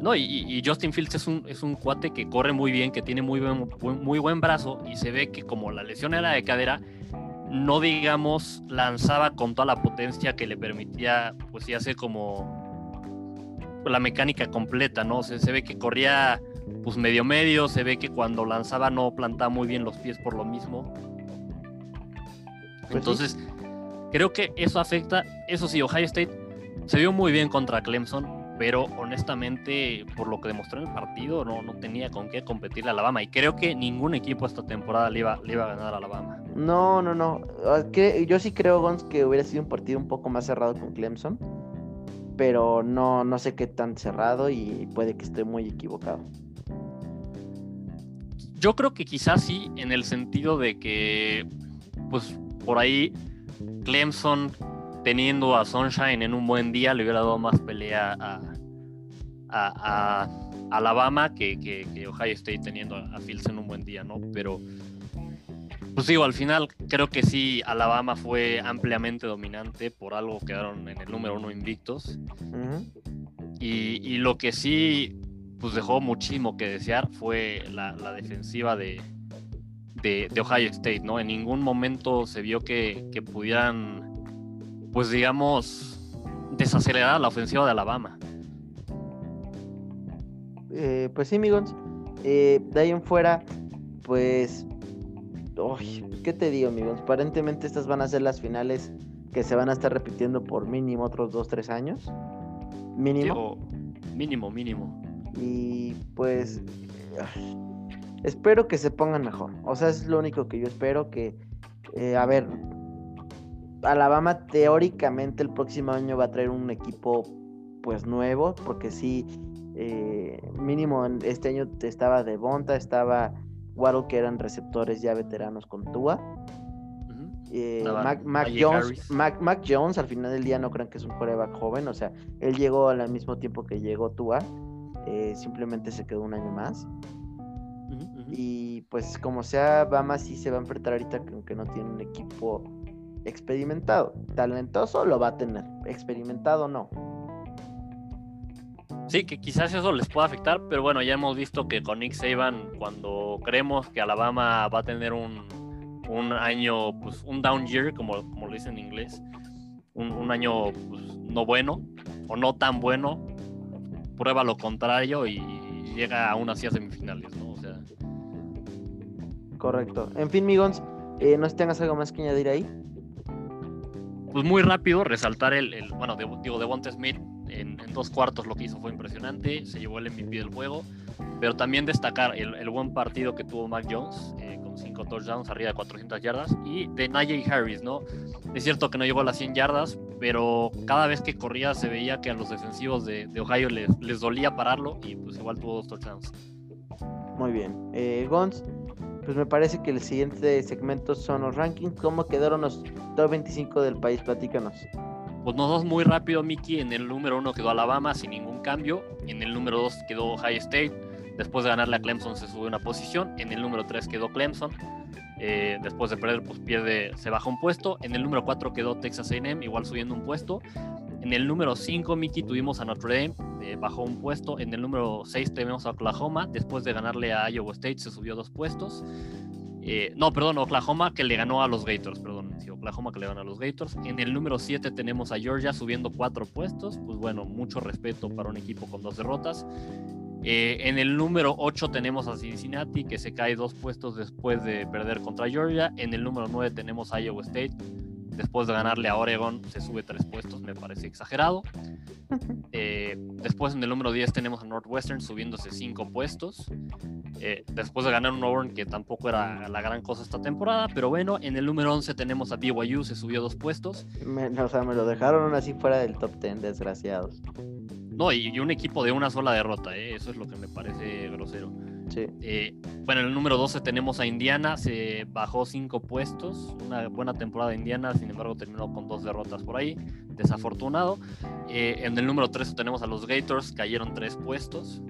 No, y, Justin Fields es un, es un cuate que corre muy bien, que tiene muy buen, muy buen brazo y se ve que como la lesión era de cadera, no digamos lanzaba con toda la potencia que le permitía, pues sí, hacer como la mecánica completa, ¿no? se ve que corría pues medio medio, se ve que cuando lanzaba no plantaba muy bien los pies por lo mismo. Pues Entonces, creo que eso afecta. Eso sí, Ohio State se vio muy bien contra Clemson, pero honestamente, por lo que demostró en el partido, no, no tenía con qué competirle a Alabama. Y creo que ningún equipo esta temporada le iba, le iba a ganar a Alabama. No, no, no. Ah, yo sí creo, Gons, que hubiera sido un partido un poco más cerrado con Clemson. Pero no, no sé qué tan cerrado y puede que esté muy equivocado. Yo creo que quizás sí, en el sentido de que, pues por ahí Clemson teniendo a Sunshine en un buen día le hubiera dado más pelea a, a, Alabama que, que, Ohio State teniendo a Fields en un buen día, ¿no? Pero, pues digo, al final creo que sí, Alabama fue ampliamente dominante, por algo quedaron en el número uno invictos. y, lo que sí, pues dejó muchísimo que desear fue la defensiva de, de, Ohio State, ¿no? En ningún momento se vio que, pudieran, pues digamos, desacelerar la ofensiva de Alabama. Eh, pues sí, amigos. Eh, de ahí en fuera, pues. ¿Qué te digo, amigos? Aparentemente estas van a ser las finales que se van a estar repitiendo por mínimo otros 2-3 años. Mínimo. mínimo, mínimo. Y pues espero que se pongan mejor. O sea, es lo único que yo espero que, eh, a ver, Alabama teóricamente el próximo año va a traer un equipo pues nuevo, porque sí, eh, mínimo este año estaba Devonta, estaba Waddle, que eran receptores ya veteranos con Tua. Eh, Mac, Jones, Mac, Jones, al final del día no crean que es un coreback joven, o sea, él llegó al mismo tiempo que llegó Tua, simplemente se quedó un año más. Y pues como sea, Bama sí se va a enfrentar ahorita aunque no tiene un equipo experimentado. Talentoso lo va a tener, experimentado no. Sí, que quizás eso les pueda afectar, pero bueno, ya hemos visto que con Nick Saban, cuando creemos que Alabama va a tener un, un año, pues un down year, como, como lo dicen en inglés, un, un año pues, no bueno o no tan bueno, prueba lo contrario y llega aún así a semifinales, ¿no? Correcto. En fin, Migons, eh, no sé si tengas algo más que añadir ahí. Pues muy rápido, resaltar el, bueno, de, digo, Smith en, dos cuartos lo que hizo fue impresionante, se llevó el MVP del juego, pero también destacar el, buen partido que tuvo Mac Jones, eh, con cinco touchdowns arriba de 400 yardas, y de Najee Harris, ¿no? Es cierto que no llegó a las 100 yardas, pero cada vez que corría se veía que a los defensivos de, Ohio les, les dolía pararlo y pues igual tuvo dos touchdowns. Muy bien. Eh, Gons, pues me parece que el siguiente segmento son los rankings. ¿Cómo quedaron los top 25 del país? Platícanos. Pues nosotros muy rápido, Mickey. En el número uno quedó Alabama sin ningún cambio. En el número dos quedó High State. Después de ganarle a Clemson se sube una posición. En el número tres quedó Clemson. Eh, después de perder, pues pierde, se baja un puesto. En el número 4 quedó Texas AM, igual subiendo un puesto. En el número 5, Mickey, tuvimos a Notre Dame, eh, bajó un puesto. En el número 6 tenemos a Oklahoma, después de ganarle a Iowa State se subió dos puestos. Eh, no, perdón, Oklahoma que le ganó a los Gators, perdón, Oklahoma que le ganó a los Gators. En el número 7 tenemos a Georgia subiendo cuatro puestos, pues bueno, mucho respeto para un equipo con dos derrotas. Eh, en el número 8 tenemos a Cincinnati, que se cae dos puestos después de perder contra Georgia. En el número 9 tenemos a Iowa State. Después de ganarle a Oregon, se sube tres puestos, me parece exagerado. Eh, después en el número 10 tenemos a Northwestern subiéndose cinco puestos. Eh, después de ganar un Auburn que tampoco era la gran cosa esta temporada, pero bueno, en el número 11 tenemos a BYU, se subió dos puestos. o sea, me lo dejaron así fuera del top 10, desgraciados. No, y, un equipo de una sola derrota, ¿eh? eso es lo que me parece grosero. Eh, bueno, en el número 12 tenemos a Indiana, se bajó cinco puestos, una buena temporada de Indiana, sin embargo terminó con dos derrotas por ahí, desafortunado. Eh, en el número 13 tenemos a los Gators, cayeron tres puestos,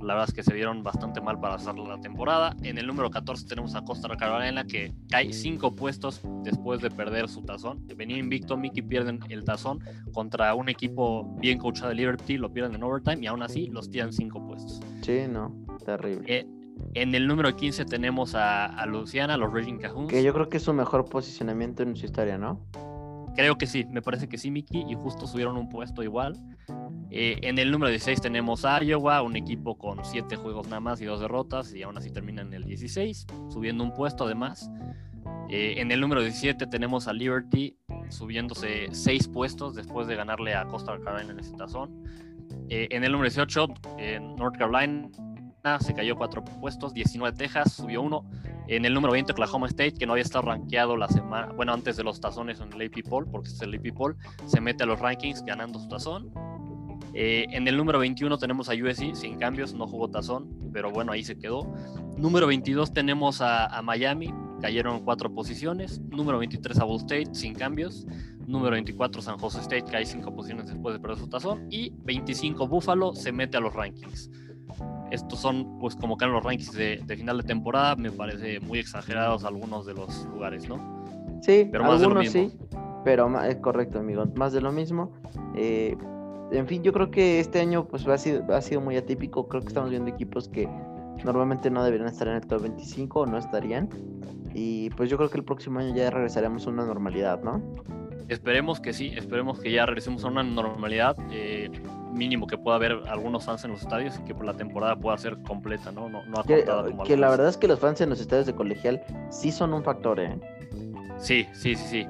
la verdad es que se vieron bastante mal para hacer la temporada. En el número 14 tenemos a Costa Carolina que cae cinco puestos después de perder su tazón. Venía invicto, Mickey pierden el tazón contra un equipo bien coachado de Liberty, lo pierden en overtime y aún así los tiran cinco puestos. Sí, no, terrible. Eh, en el número 15 tenemos a, Luciana, los Raging Cajuns. Que yo creo que es su mejor posicionamiento en su historia, ¿no? Creo que sí, me parece que sí, Mickey, y justo subieron un puesto igual. Eh, en el número 16 tenemos a Iowa, un equipo con 7 juegos nada más y 2 derrotas, y aún así termina en el 16, subiendo un puesto además. Eh, en el número 17 tenemos a Liberty, subiéndose 6 puestos después de ganarle a Costa Carolina en ese tazón. Eh, en el número 18, en North Carolina, se cayó 4 puestos, 19 Texas, subió 1. En el número 20, Oklahoma State, que no había estado rankeado la semana, bueno, antes de los tazones en el AP Poll, porque es el AP Poll, se mete a los rankings ganando su tazón. Eh, en el número 21 tenemos a USC, sin cambios, no jugó tazón, pero bueno, ahí se quedó. Número 22 tenemos a, Miami, cayeron cuatro posiciones. Número 23 a Ball State, sin cambios. Número 24 San Jose State, cae cinco posiciones después de perder su tazón. Y 25 Buffalo se mete a los rankings. Estos son, pues, como que en los rankings de, final de temporada, me parece muy exagerados algunos de los lugares, ¿no? Sí, pero más algunos de lo mismo. sí, pero es correcto, amigo. Más de lo mismo. Eh, en fin, yo creo que este año pues ha sido, ha sido muy atípico. Creo que estamos viendo equipos que normalmente no deberían estar en el top 25 o no estarían. Y pues yo creo que el próximo año ya regresaremos a una normalidad, ¿no? Esperemos que sí, esperemos que ya regresemos a una normalidad. Eh, mínimo que pueda haber algunos fans en los estadios y que por la temporada pueda ser completa, ¿no? No, no que, que la verdad es que los fans en los estadios de colegial sí son un factor, ¿eh? Sí, sí, sí, sí.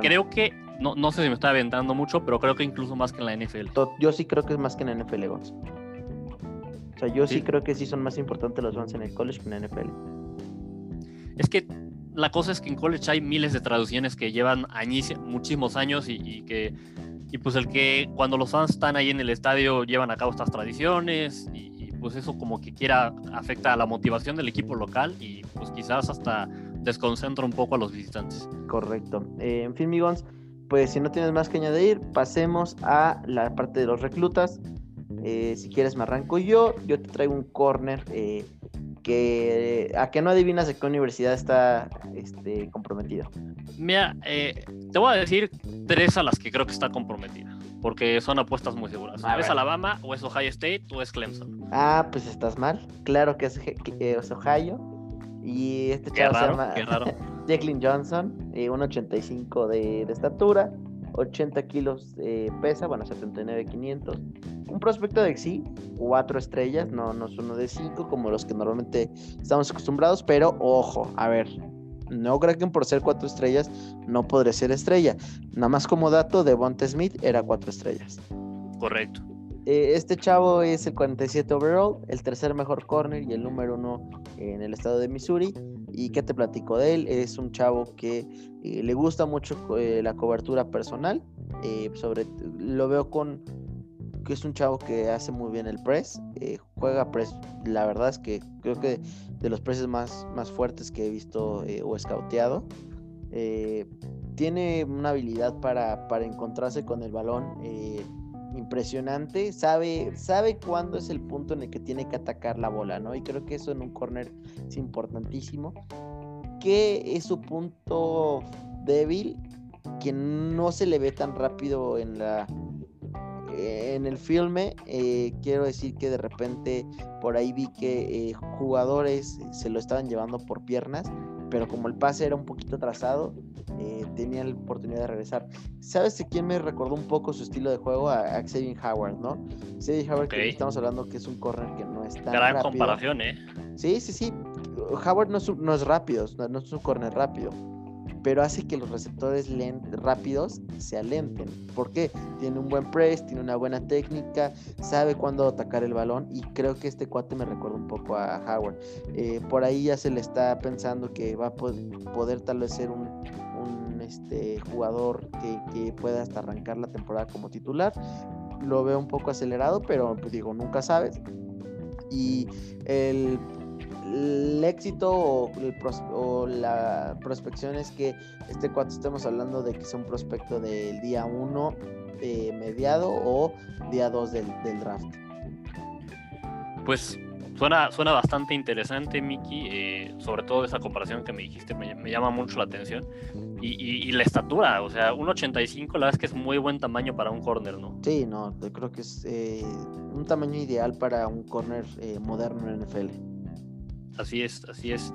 Creo que no, no sé si me está aventando mucho, pero creo que incluso más que en la NFL. Yo sí creo que es más que en la NFL, O sea, yo sí. creo que sí son más importantes los fans en el college que en la NFL. Es que la cosa es que en college hay miles de traducciones que llevan muchísimos años y, que y pues el que cuando los fans están ahí en el estadio llevan a cabo estas tradiciones y, pues eso como que quiera afecta a la motivación del equipo local y pues quizás hasta desconcentra un poco a los visitantes. Correcto. Eh, en fin, amigos, pues si no tienes más que añadir, pasemos a la parte de los reclutas. Eh, si quieres me arranco yo, yo te traigo un corner eh, que a que no adivinas de qué universidad está este, comprometido. Mira, eh, te voy a decir tres a las que creo que está comprometida, porque son apuestas muy seguras. ¿Es Alabama o es Ohio State o es Clemson? Ah, pues estás mal. Claro que es, es Ohio. Y este chavo se llama Jacqueline Johnson, 1,85 de, de, estatura, 80 kilos eh, pesa, bueno, 79,500. Un prospecto de sí, cuatro estrellas, no, no es uno de cinco como los que normalmente estamos acostumbrados, pero ojo, a ver, no creo que por ser cuatro estrellas no podré ser estrella. Nada más como dato, de Bonte Smith era cuatro estrellas. Correcto. Eh, este chavo es el 47 overall, el tercer mejor corner y el número uno en el estado de Missouri. ¿Y qué te platico de él? Es un chavo que eh, le gusta mucho eh, la cobertura personal. sobre, lo veo con que es un chavo que hace muy bien el press. juega press, la verdad es que creo que de los presses más, más fuertes que he visto o scouteado. tiene una habilidad para, para encontrarse con el balón impresionante, sabe, sabe cuándo es el punto en el que tiene que atacar la bola, ¿no? Y creo que eso en un corner es importantísimo. ¿Qué es su punto débil? Que no se le ve tan rápido en la en el filme. Eh, quiero decir que de repente por ahí vi que eh, jugadores se lo estaban llevando por piernas, pero como el pase era un poquito atrasado, eh, tenía la oportunidad de regresar. ¿Sabes de quién me recordó un poco su estilo de juego? A, Xavier Howard, ¿no? Xavier Howard, que estamos hablando que es un corner que no es tan Gran rápido. comparación, ¿eh? Sí, sí, sí. Howard no es, no es rápido, no, no es un corner rápido, pero hace que los receptores rápidos se alenten. ¿Por qué? Tiene un buen press, tiene una buena técnica, sabe cuándo atacar el balón y creo que este cuate me recuerda un poco a Howard. Eh, por ahí ya se le está pensando que va a pod- poder tal vez ser un, este, jugador que, que pueda hasta arrancar la temporada como titular. Lo veo un poco acelerado, pero pues, digo, nunca sabes. Y el, el éxito o, el pros- o la prospección es que este cuate estemos hablando de que es un prospecto del día 1 mediado o día 2 del, del draft. Pues suena, suena bastante interesante, Miki. eh, sobre todo esa comparación que me dijiste, me, me llama mucho la atención. Y, y- y la estatura, o sea, 1.85, la verdad es que es muy buen tamaño para un corner, ¿no? Sí, no, yo creo que es eh, un tamaño ideal para un corner eh, moderno en NFL. Así es, así es.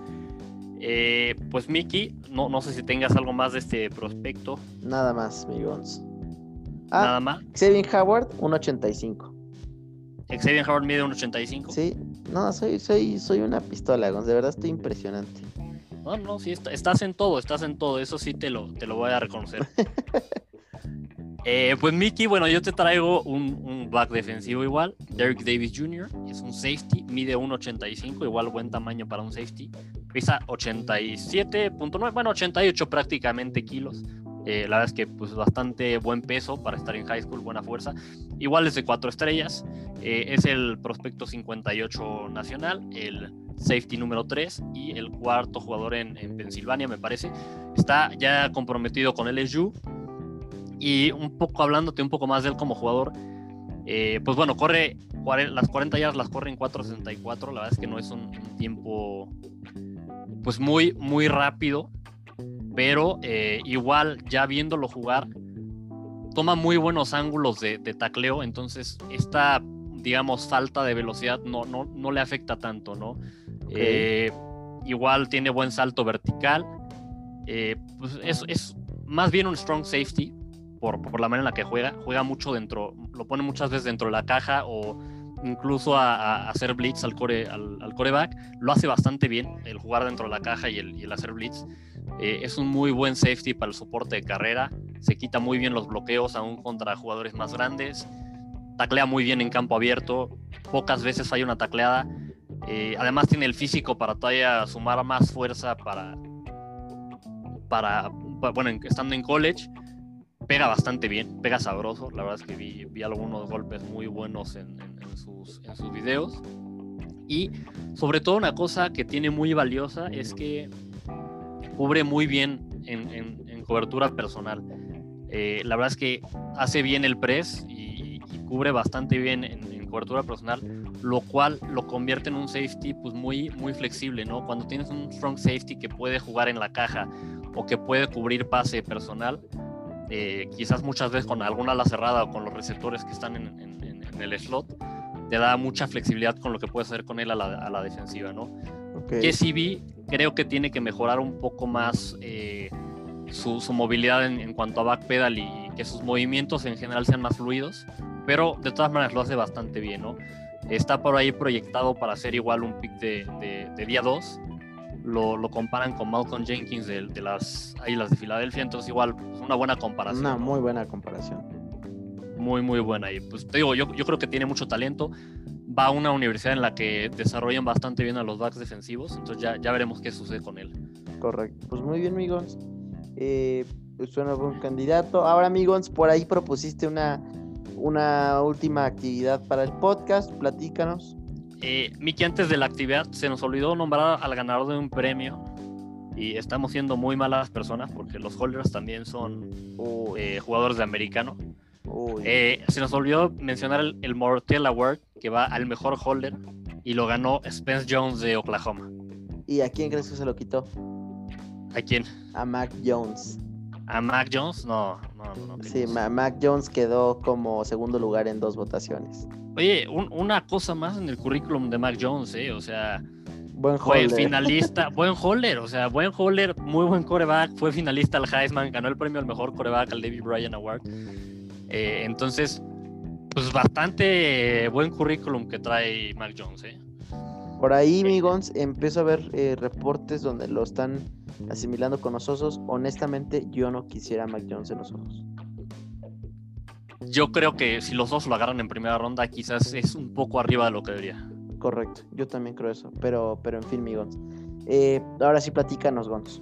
Eh, pues Miki, no, no sé si tengas algo más de este prospecto, Nada más, amigos. Ah, nada más. Xavier Howard, 1.85. Xavier Howard mide 1.85. Sí, no, soy, soy, soy una pistola, Gonz, de verdad estoy impresionante. No, no, sí, está- estás en todo, estás en todo, eso sí te lo, te lo voy a reconocer. Eh, pues Mickey, bueno, yo te traigo un, un back defensivo igual, Derek Davis Jr., es un safety, mide 1.85, igual buen tamaño para un safety, pesa 87.9, bueno, 88 prácticamente kilos. Eh, la verdad es que pues bastante buen peso para estar en high school, buena fuerza. Igual es de cuatro estrellas, eh, es el prospecto 58 nacional, el safety número 3 y el cuarto jugador en, en Pensilvania, me parece. Está ya comprometido con LSU. Y un poco hablándote un poco más de él como jugador, eh, pues bueno, corre las 40 yardas las corre en 4.64. La verdad es que no es un, un tiempo pues muy, muy rápido. Pero eh, igual ya viéndolo jugar, toma muy buenos ángulos de, de tacleo. Entonces esta, digamos, falta de velocidad no, no, no le afecta tanto, ¿no? Eh, igual tiene buen salto vertical. Eh, pues es, es más bien un strong safety por, por la manera en la que juega. Juega mucho dentro, lo pone muchas veces dentro de la caja o incluso a, a- hacer blitz al, core, al, al coreback. Lo hace bastante bien el jugar dentro de la caja y el, y el hacer blitz. Eh, es un muy buen safety para el soporte de carrera. Se quita muy bien los bloqueos aún contra jugadores más grandes. Taclea muy bien en campo abierto. Pocas veces falla una tacleada. Eh, además tiene el físico para todavía sumar más fuerza para, para, pa- bueno, en- estando en college. Pega bastante bien, pega sabroso. La verdad es que vi, vi algunos golpes muy buenos en, en- en sus, en sus videos. Y sobre todo una cosa que tiene muy valiosa es que cubre muy bien en, en- en cobertura personal. Eh, la verdad es que hace bien el press y, y cubre bastante bien en, en cobertura personal, lo cual lo convierte en un safety pues muy, muy flexible, ¿no? Cuando tienes un strong safety que puede jugar en la caja o que puede cubrir pase personal, eh, quizás muchas veces con alguna ala cerrada o con los receptores que están en, en- en- en el slot, te da mucha flexibilidad con lo que puedes hacer con él a la, a la defensiva, ¿no? Ok. Que CB creo que tiene que mejorar un poco más eh, su, su movilidad en, en cuanto a backpedal y que sus movimientos en general sean más fluidos, pero de todas maneras lo hace bastante bien, ¿no? Está por ahí proyectado para ser igual un pick de, de- de día 2. Lo, lo comparan con Malcolm Jenkins de, de las Águilas de Filadelfia, entonces igual una buena comparación. Una muy buena comparación. muy, muy buena. Y pues te digo, yo, yo creo que tiene mucho talento. Va a una universidad en la que desarrollan bastante bien a los backs defensivos. Entonces ya, ya veremos qué sucede con él. Correcto. Pues muy bien, amigos. Eh, pues suena buen candidato. Ahora, amigos, por ahí propusiste una, una última actividad para el podcast. Platícanos. Eh, Miki, antes de la actividad, se nos olvidó nombrar al ganador de un premio. Y estamos siendo muy malas personas porque los holders también son Uy, eh, jugadores de americano. Eh, se nos olvidó mencionar el, el Mortel Award que va al mejor holder y lo ganó Spence Jones de Oklahoma. ¿Y a quién crees que se lo quitó? ¿A quién? A Mac Jones. ¿A Mac Jones? No, no, no. no Sí, Mac Jones quedó como segundo lugar en dos votaciones. Oye, un- una cosa más en el currículum de Mac Jones, ¿eh? O sea, Buen fue holder. finalista, buen holder, o sea, buen holder, muy buen coreback, fue finalista al Heisman, ganó el premio al mejor coreback al David Bryan Award. Eh, entonces, Pues bastante buen currículum que trae Mac Jones, ¿eh? Por ahí, Migons, empiezo a ver eh, reportes donde lo están asimilando con los osos. Honestamente, yo no quisiera a Mac Jones en los osos. Yo creo que si los dos lo agarran en primera ronda, quizás es un poco arriba de lo que debería. Correcto, yo también creo eso. Pero, pero en fin, mi Gons. Eh, ahora sí, platícanos, Gons.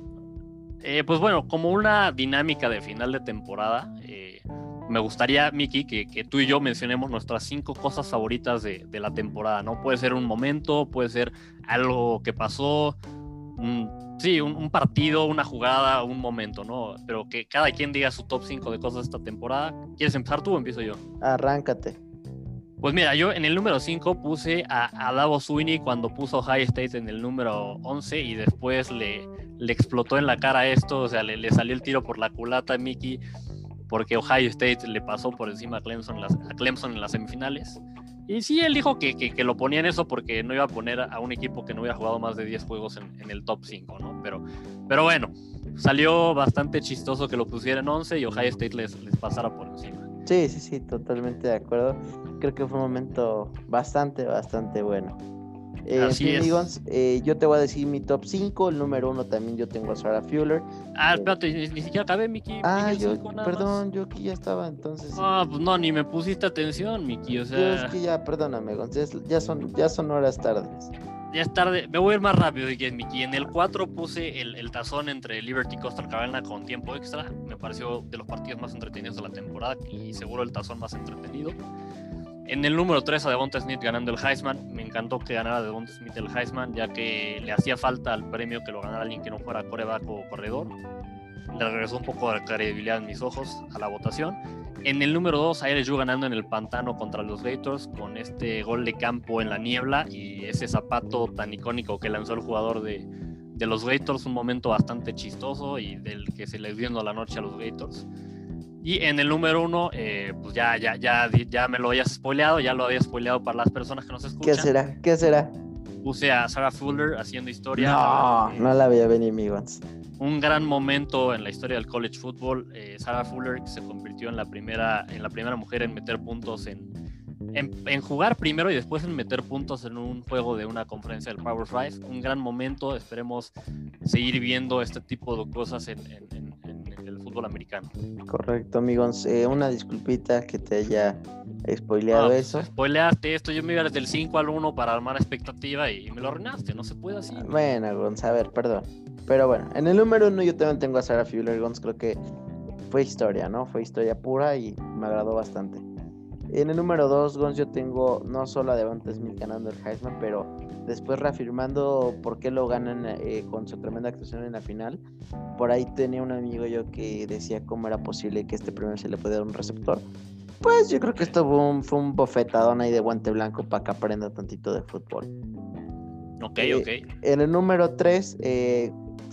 Eh, pues bueno, como una dinámica de final de temporada, eh, me gustaría, Miki, que, tú y yo mencionemos nuestras cinco cosas favoritas de, la temporada, ¿no? Puede ser un momento, puede ser algo que pasó, sí, un, partido, una jugada, un momento, ¿no? Pero que cada quien diga su top 5 de cosas de esta temporada. ¿Quieres empezar tú o empiezo yo? Arráncate. Pues mira, yo en el número 5 puse a, a Davos Sweeney cuando puso High State en el número 11 y después le, le explotó en la cara esto, o sea, le, salió el tiro por la culata a Mickey porque Ohio State le pasó por encima a Clemson, las, a Clemson en las semifinales. Y sí, él dijo que, que, lo ponía en eso porque no iba a poner a un equipo que no hubiera jugado más de 10 juegos en, el top 5, ¿no? Pero, pero bueno, salió bastante chistoso que lo pusiera en 11 y Ohio State les, les pasara por encima. Sí, sí, sí, totalmente de acuerdo. Creo que fue un momento bastante, bastante bueno. Eh, Así es. Eh, yo te voy a decir mi top 5. El número 1 también yo tengo a Sarah Fuller. Ah, eh, espérate, ni, siquiera acabé, Miki. Ah, yo, perdón, yo aquí ya estaba entonces. Ah, pues no, ni me pusiste atención, Miki. O sea. es que ya, perdóname, González, ya son, ya son horas tardes. Ya es tarde, me voy a ir más rápido, Miki. En el 4 puse el, el, tazón entre Liberty y Costa Cabana con tiempo extra. Me pareció de los partidos más entretenidos de la temporada y seguro el tazón más entretenido. En el número 3 a Devonta Smith ganando el Heisman. Me encantó que ganara Devonta Smith el Heisman, ya que le hacía falta al premio que lo ganara alguien que no fuera coreback o corredor. Le regresó un poco de credibilidad en mis ojos a la votación. En el número 2, a LSU ganando en el pantano contra los Gators con este gol de campo en la niebla y ese zapato tan icónico que lanzó el jugador de, de los Gators. Un momento bastante chistoso y del que se les dio la noche a los Gators. Y en el número uno, eh, pues ya, ya, ya, ya me lo habías spoileado, ya lo había spoileado para las personas que nos escuchan. ¿Qué será? ¿Qué será? Puse a Sarah Fuller haciendo historia. No, no la veía venir, amigos. Un gran momento en la historia del college football. Eh, Sarah Fuller se convirtió en la primera, en la primera mujer en meter puntos en, en, jugar primero y después en meter puntos en un juego de una conferencia del Power Five. Un gran momento. Esperemos seguir viendo este tipo de cosas en, en americano. Correcto, amigos. Eh, una disculpita que te haya spoileado pues, eso. Spoileaste esto, yo me iba desde el 5 al 1 para armar expectativa y me lo arruinaste, no se puede así. Bueno, Gonz, a ver, perdón. Pero bueno, en el número 1 yo también tengo a Sarah Fuller, Gonz, creo que fue historia, ¿no? Fue historia pura y me agradó bastante. En el número 2, Gonz, yo tengo no solo a Devonta Smith ganando el Heisman, pero después reafirmando por qué lo ganan eh, con su tremenda actuación en la final. Por ahí tenía un amigo yo que decía cómo era posible que este premio se le pudiera dar un receptor. Pues yo creo que esto fue un, fue un bofetadón ahí de guante blanco para que aprenda tantito de fútbol. Ok, eh, ok. En el número 3, eh,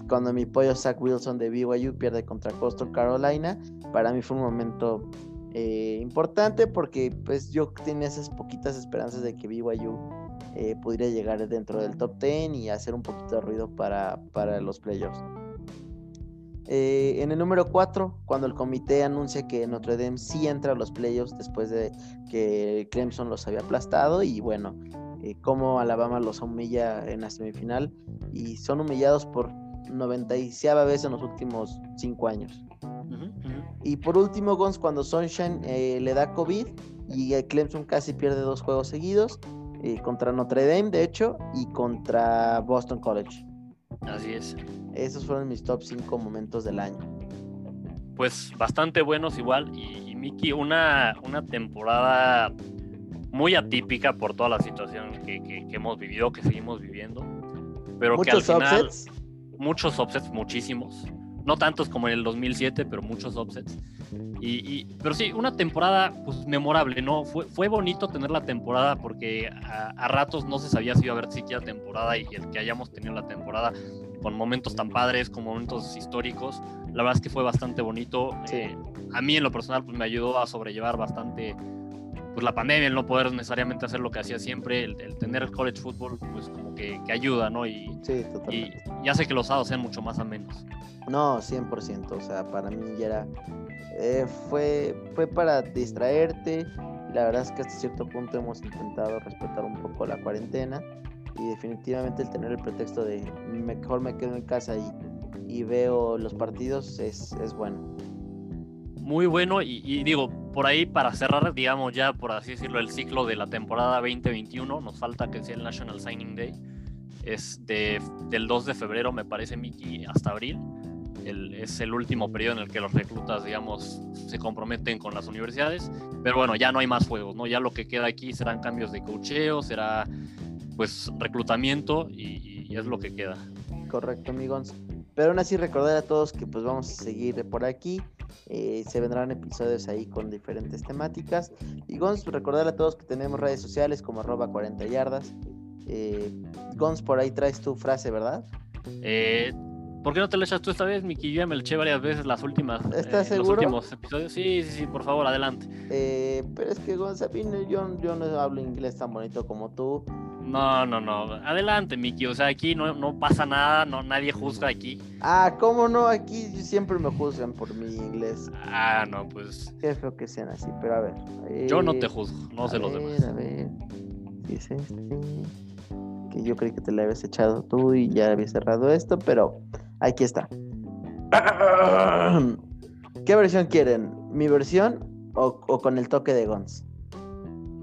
cuando mi pollo Zach Wilson de BYU pierde contra Coastal Carolina, para mí fue un momento importante porque pues yo tenía esas poquitas esperanzas de que BYU eh, podría llegar dentro del top 10 y hacer un poquito de ruido para, los playoffs. Eh, en el número 4, cuando el comité anuncia que Notre Dame sí entra a los playoffs después de que Clemson los había aplastado y bueno, eh, como Alabama los humilla en la semifinal y son humillados por 96 veces en los últimos 5 años. Y por último, Gons, cuando Sunshine le da COVID y Clemson casi pierde dos juegos seguidos, eh, contra Notre Dame, de hecho, y contra Boston College. Así es. Esos fueron mis top 5 momentos del año. Pues bastante buenos igual. Y, Miki, una, una temporada muy atípica por toda la situación que, hemos vivido, que seguimos viviendo. Pero que al final, Muchos offsets, muchísimos no tantos como en el 2007, pero muchos offsets. Y, pero sí, una temporada pues, memorable, ¿no? Fue, fue bonito tener la temporada porque a, ratos no se sabía si iba a haber siquiera temporada y el que hayamos tenido la temporada con momentos tan padres, con momentos históricos, la verdad es que fue bastante bonito. Eh, a mí en lo personal pues, me ayudó a sobrellevar bastante pues la pandemia, el no poder necesariamente hacer lo que hacía siempre, el, tener el college football, pues como que, ayuda, ¿no? Y, sí, y, y, hace que los sábados sean mucho más amenos. No, 100%, o sea, para mí ya era, eh, fue, fue para distraerte La verdad es que hasta cierto punto hemos intentado respetar un poco la cuarentena y definitivamente el tener el pretexto de mejor me quedo en casa y, y veo los partidos es, es bueno. Muy bueno y, y, digo, por ahí para cerrar, digamos ya por así decirlo, el ciclo de la temporada 2021, nos falta que sea el National Signing Day, es de, del 2 de febrero me parece Mickey hasta abril. El, es el último periodo en el que los reclutas, digamos, se comprometen con las universidades. Pero bueno, ya no hay más juegos, ¿no? Ya lo que queda aquí serán cambios de cocheo, será pues reclutamiento y, y es lo que queda. Correcto, amigos. Pero aún así recordar a todos que pues vamos a seguir por aquí. Eh, se vendrán episodios ahí con diferentes temáticas. Y Gons, recordar a todos que tenemos redes sociales como arroba 40 yardas. Eh, Gons, por ahí traes tu frase, ¿verdad? Eh, ¿Por qué no te lo echas tú esta vez, Miki? Yo ya me lo eché varias veces las últimas. ¿Estás eh, seguro? Los últimos episodios. Sí, sí, sí, por favor, adelante. Eh, pero es que, Gons, a mí no- yo, yo no hablo inglés tan bonito como tú. No, no, no. Adelante, Miki. O sea, aquí no, no pasa nada, no, nadie juzga aquí. Ah, ¿cómo no? Aquí siempre me juzgan por mi inglés. Ah, no, pues Qué feo que sean así, pero a ver. yo no eh, te juzgo, no a sé los demás. A ver, es este. Que yo creí que te la habías echado tú y ya habías cerrado esto, pero aquí está. ¿Qué versión quieren? ¿Mi versión o, o con el toque de Guns?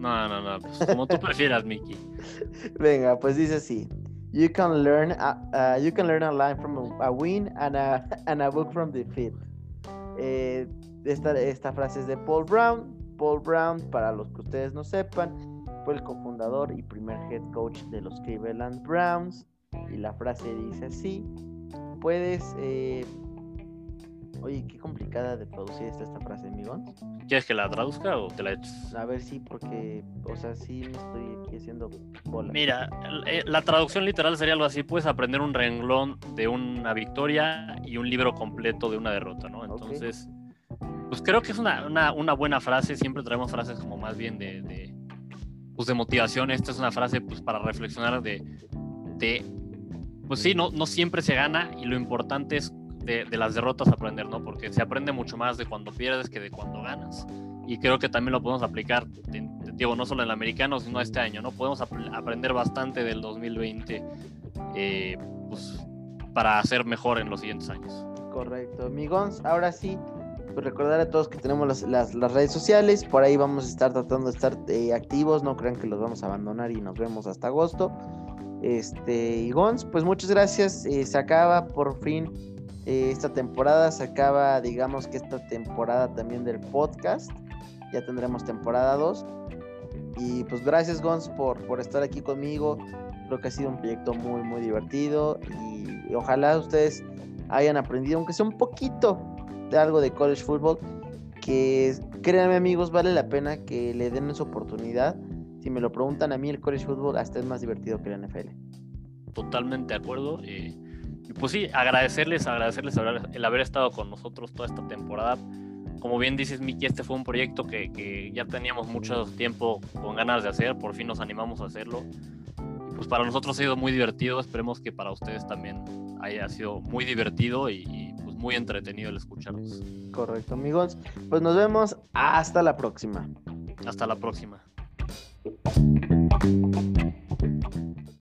No, no, no, pues como tú prefieras, Miki. Venga, pues dice así. You can learn a, you can learn a line from a, win and a, and a book from defeat. Eh, esta, esta frase es de Paul Brown. Paul Brown, para los que ustedes no sepan, fue el cofundador y primer head coach de los Cleveland Browns. Y la frase dice así: Puedes. eh, Oye, qué complicada de producir está esta frase, amigos. ¿Quieres que la traduzca o te la eches? A ver si, porque, o sea, sí me estoy aquí haciendo bola. Mira, eh, la traducción literal sería algo así: puedes aprender un renglón de una victoria y un libro completo de una derrota, ¿no? Entonces, pues creo que es una, una, una buena frase. Siempre traemos frases como más bien de, de, pues de motivación. Esta es una frase pues para reflexionar de, de pues sí, no, no siempre se gana y lo importante es de, las derrotas aprender, ¿no? Porque se aprende mucho más de cuando pierdes que de cuando ganas. Y creo que también lo podemos aplicar, digo, no solo en el americano, sino este año, ¿no? Podemos ap- aprender bastante del 2020 eh, pues, para ser mejor en los siguientes años. Correcto, amigos. Ahora sí, pues recordar a todos que tenemos las, las- las redes sociales. Por ahí vamos a estar tratando de estar eh, activos. No crean que los vamos a abandonar y nos vemos hasta agosto. Este, y Gons, pues muchas gracias. eh, se acaba por fin eh, esta temporada. Se acaba, digamos que esta temporada también del podcast. Ya tendremos temporada 2. Y pues gracias, Gons, por, por estar aquí conmigo. Creo que ha sido un proyecto muy, muy divertido. Y, ojalá ustedes hayan aprendido, aunque sea un poquito de algo de college football, que créanme amigos, vale la pena que le den esa oportunidad. Si me lo preguntan a mí, el college football hasta es más divertido que la NFL. Totalmente de acuerdo. eh, y pues sí, agradecerles, agradecerles el haber estado con nosotros toda esta temporada. Como bien dices, Miki, este fue un proyecto que, que ya teníamos mucho tiempo con ganas de hacer, por fin nos animamos a hacerlo. Y pues para nosotros ha sido muy divertido, esperemos que para ustedes también haya sido muy divertido y, y, pues muy entretenido el escucharnos. Correcto, amigos. Pues nos vemos hasta la próxima. Hasta la próxima.